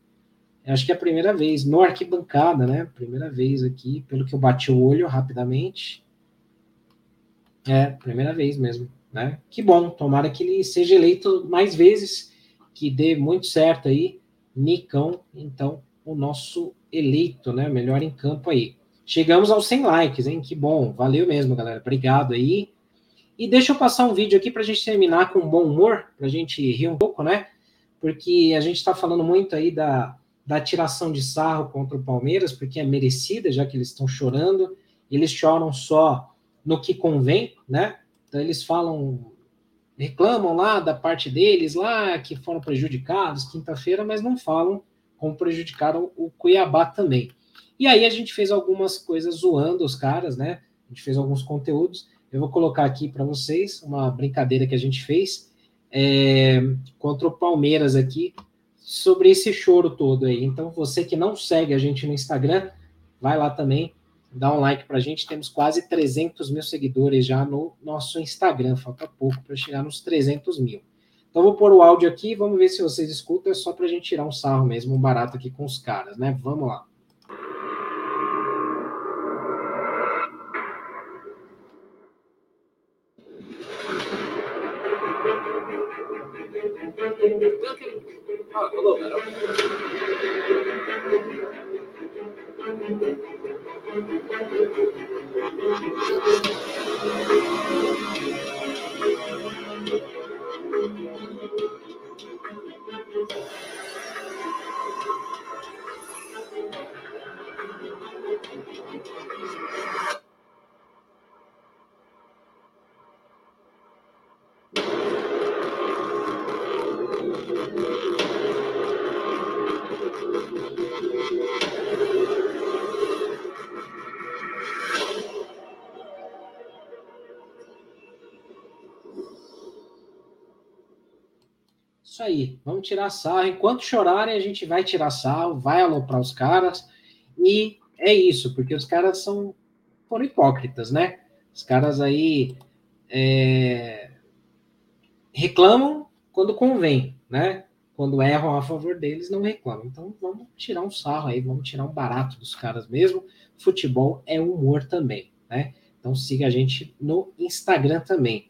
Acho que é a primeira vez, no arquibancada, né? Primeira vez aqui, pelo que eu bati o olho rapidamente. É, primeira vez mesmo, né? Que bom, tomara que ele seja eleito mais vezes, que dê muito certo aí. Nicão, então, o nosso eleito, né? Melhor em campo aí. Chegamos aos 100 likes, hein? Que bom, valeu mesmo, galera. Obrigado aí. E deixa eu passar um vídeo aqui para a gente terminar com bom humor, para a gente rir um pouco, né? Porque a gente está falando muito aí da, da tiração de sarro contra o Palmeiras, porque é merecida, já que eles estão chorando. Eles choram só no que convém, né? Então eles falam, reclamam lá da parte deles, lá que foram prejudicados quinta-feira, mas não falam como prejudicaram o Cuiabá também. E aí a gente fez algumas coisas zoando os caras, né? A gente fez alguns conteúdos. Eu vou colocar aqui para vocês uma brincadeira que a gente fez é, contra o Palmeiras aqui sobre esse choro todo aí. Então você que não segue a gente no Instagram, vai lá também dá um like para a gente. Temos quase 300 mil seguidores já no nosso Instagram. Falta pouco para chegar nos 300 mil. Então, vou pôr o áudio aqui. Vamos ver se vocês escutam. É só para a gente tirar um sarro mesmo, um barato aqui com os caras, né? Vamos lá. Ah, hello, Isso aí, vamos tirar sarro. Enquanto chorarem, a gente vai tirar sarro, vai aloprar os caras. E é isso, porque os caras são foram hipócritas, né? Os caras aí é, reclamam quando convém, né? quando erram a favor deles, não reclamam. Então vamos tirar um sarro aí, vamos tirar um barato dos caras mesmo. Futebol é humor também, né? Então siga a gente no Instagram também.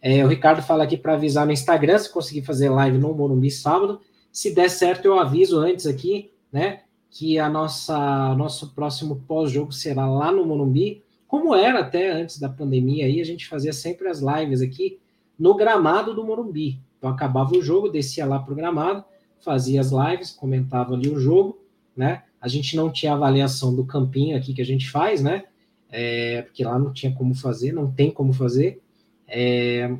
É, o Ricardo fala aqui para avisar no Instagram se conseguir fazer live no Morumbi sábado. Se der certo, eu aviso antes aqui, né? Que a nossa nosso próximo pós-jogo será lá no Morumbi, como era até antes da pandemia aí, a gente fazia sempre as lives aqui no gramado do Morumbi. Então acabava o jogo, descia lá pro gramado, fazia as lives, comentava ali o jogo, né? A gente não tinha avaliação do campinho aqui que a gente faz, né? É, porque lá não tinha como fazer, não tem como fazer. É,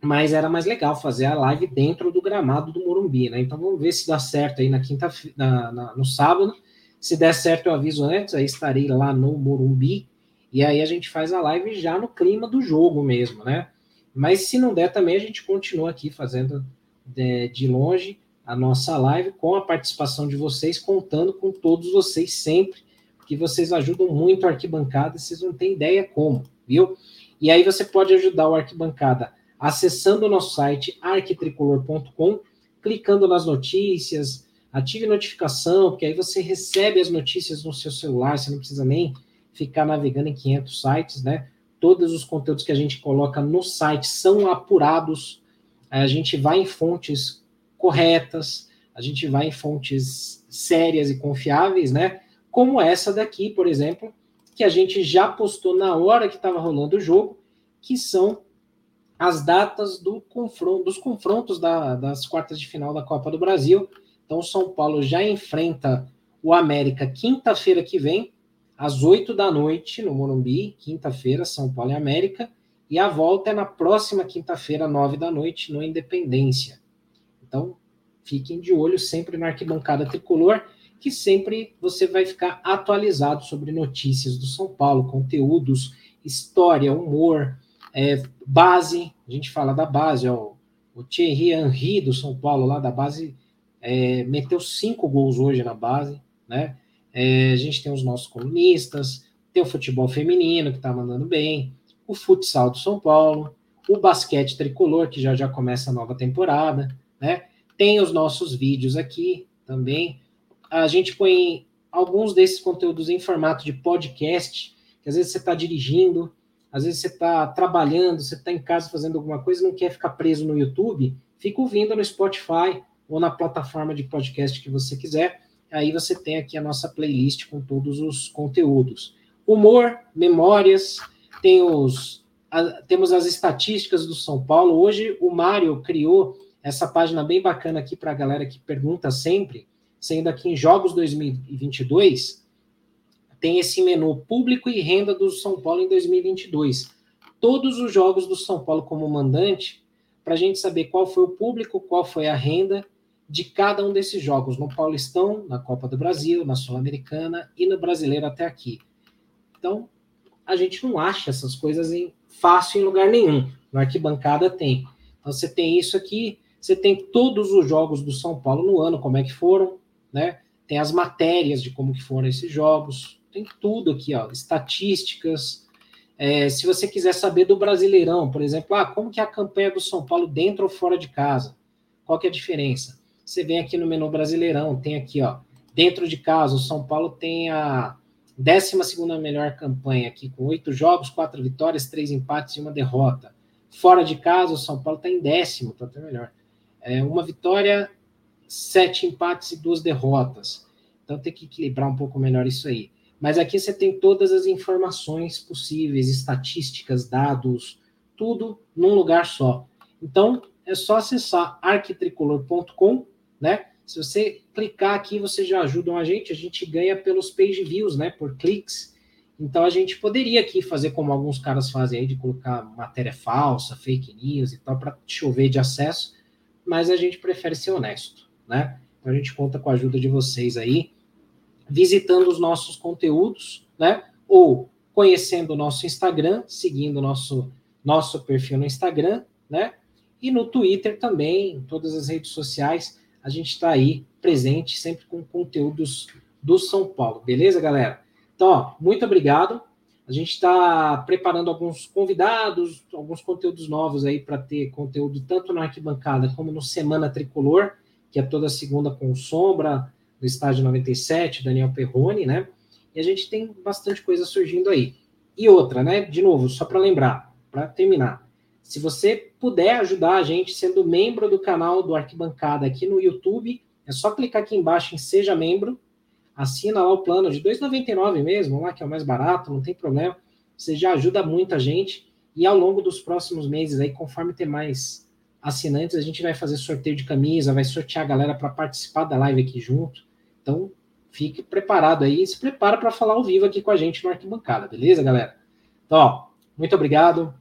mas era mais legal fazer a live dentro do gramado do Morumbi, né? Então vamos ver se dá certo aí na quinta, na, na, no sábado. Se der certo, eu aviso antes, aí estarei lá no Morumbi. E aí a gente faz a live já no clima do jogo mesmo, né? Mas se não der também, a gente continua aqui fazendo de, de longe a nossa live com a participação de vocês, contando com todos vocês sempre, porque vocês ajudam muito a arquibancada, vocês não têm ideia como, viu? E aí você pode ajudar o arquibancada acessando o nosso site arquitricolor.com, clicando nas notícias, ative notificação, porque aí você recebe as notícias no seu celular, você não precisa nem ficar navegando em 500 sites, né? Todos os conteúdos que a gente coloca no site são apurados, a gente vai em fontes corretas, a gente vai em fontes sérias e confiáveis, né? Como essa daqui, por exemplo, que a gente já postou na hora que estava rolando o jogo, que são as datas do confronto, dos confrontos da, das quartas de final da Copa do Brasil. Então, o São Paulo já enfrenta o América quinta-feira que vem, às oito da noite, no Morumbi, quinta-feira, São Paulo e América. E a volta é na próxima quinta-feira, nove da noite, no Independência. Então, fiquem de olho sempre na arquibancada tricolor, que sempre você vai ficar atualizado sobre notícias do São Paulo, conteúdos, história, humor, é, base, a gente fala da base, ó, o Thierry Henry do São Paulo, lá da base, é, meteu cinco gols hoje na base, né? É, a gente tem os nossos colunistas, tem o futebol feminino, que está mandando bem, o futsal do São Paulo, o basquete tricolor, que já já começa a nova temporada, né? Tem os nossos vídeos aqui também. A gente põe alguns desses conteúdos em formato de podcast, que às vezes você está dirigindo, às vezes você está trabalhando, você está em casa fazendo alguma coisa não quer ficar preso no YouTube, fica ouvindo no Spotify ou na plataforma de podcast que você quiser. Aí você tem aqui a nossa playlist com todos os conteúdos. Humor, memórias, tem os, a, temos as estatísticas do São Paulo. Hoje o Mário criou essa página bem bacana aqui para a galera que pergunta sempre, sendo aqui em Jogos 2022 tem esse menu público e renda do São Paulo em 2022. Todos os jogos do São Paulo como mandante, para a gente saber qual foi o público, qual foi a renda de cada um desses jogos, no Paulistão, na Copa do Brasil, na Sul-Americana e no Brasileiro até aqui. Então, a gente não acha essas coisas em, fácil em lugar nenhum. Na arquibancada tem. Então, você tem isso aqui, você tem todos os jogos do São Paulo no ano, como é que foram, né? Tem as matérias de como que foram esses jogos, tem tudo aqui, ó, estatísticas. É, se você quiser saber do Brasileirão, por exemplo, ah, como que é a campanha do São Paulo dentro ou fora de casa? Qual que é a diferença? Você vem aqui no menu Brasileirão, tem aqui, ó, dentro de casa, o São Paulo tem a 12 segunda melhor campanha aqui, com oito jogos, quatro vitórias, três empates e uma derrota. Fora de casa, o São Paulo está em décimo, está até melhor. É, uma vitória, sete empates e duas derrotas. Então tem que equilibrar um pouco melhor isso aí. Mas aqui você tem todas as informações possíveis, estatísticas, dados, tudo num lugar só. Então, é só acessar arquitricolor.com, né? Se você clicar aqui, você já ajuda a gente, a gente ganha pelos page views, né? Por cliques. Então a gente poderia aqui fazer como alguns caras fazem aí, de colocar matéria falsa, fake news e tal, para chover de acesso, mas a gente prefere ser honesto, né? Então a gente conta com a ajuda de vocês aí visitando os nossos conteúdos, né? Ou conhecendo o nosso Instagram, seguindo o nosso, nosso perfil no Instagram, né? E no Twitter também, em todas as redes sociais, a gente está aí presente, sempre com conteúdos do São Paulo, beleza, galera? Então, ó, muito obrigado. A gente está preparando alguns convidados, alguns conteúdos novos aí para ter conteúdo tanto na arquibancada como no Semana Tricolor, que é toda segunda com Sombra, do Estádio 97, Daniel Perrone, né? E a gente tem bastante coisa surgindo aí. E outra, né? De novo, só para lembrar, para terminar. Se você puder ajudar a gente sendo membro do canal do Arquibancada aqui no YouTube, é só clicar aqui embaixo em Seja Membro, assina lá o plano de 2,99 mesmo, lá que é o mais barato, não tem problema. Você já ajuda muita gente. E ao longo dos próximos meses, aí, conforme ter mais assinantes, a gente vai fazer sorteio de camisa, vai sortear a galera para participar da live aqui junto. Então, fique preparado aí, se prepara para falar ao vivo aqui com a gente no Arquibancada, beleza, galera? Então, ó, muito obrigado,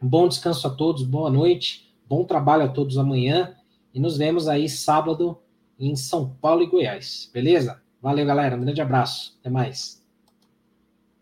bom descanso a todos, boa noite, bom trabalho a todos amanhã e nos vemos aí sábado em São Paulo e Goiás, beleza? Valeu, galera, um grande abraço, até mais.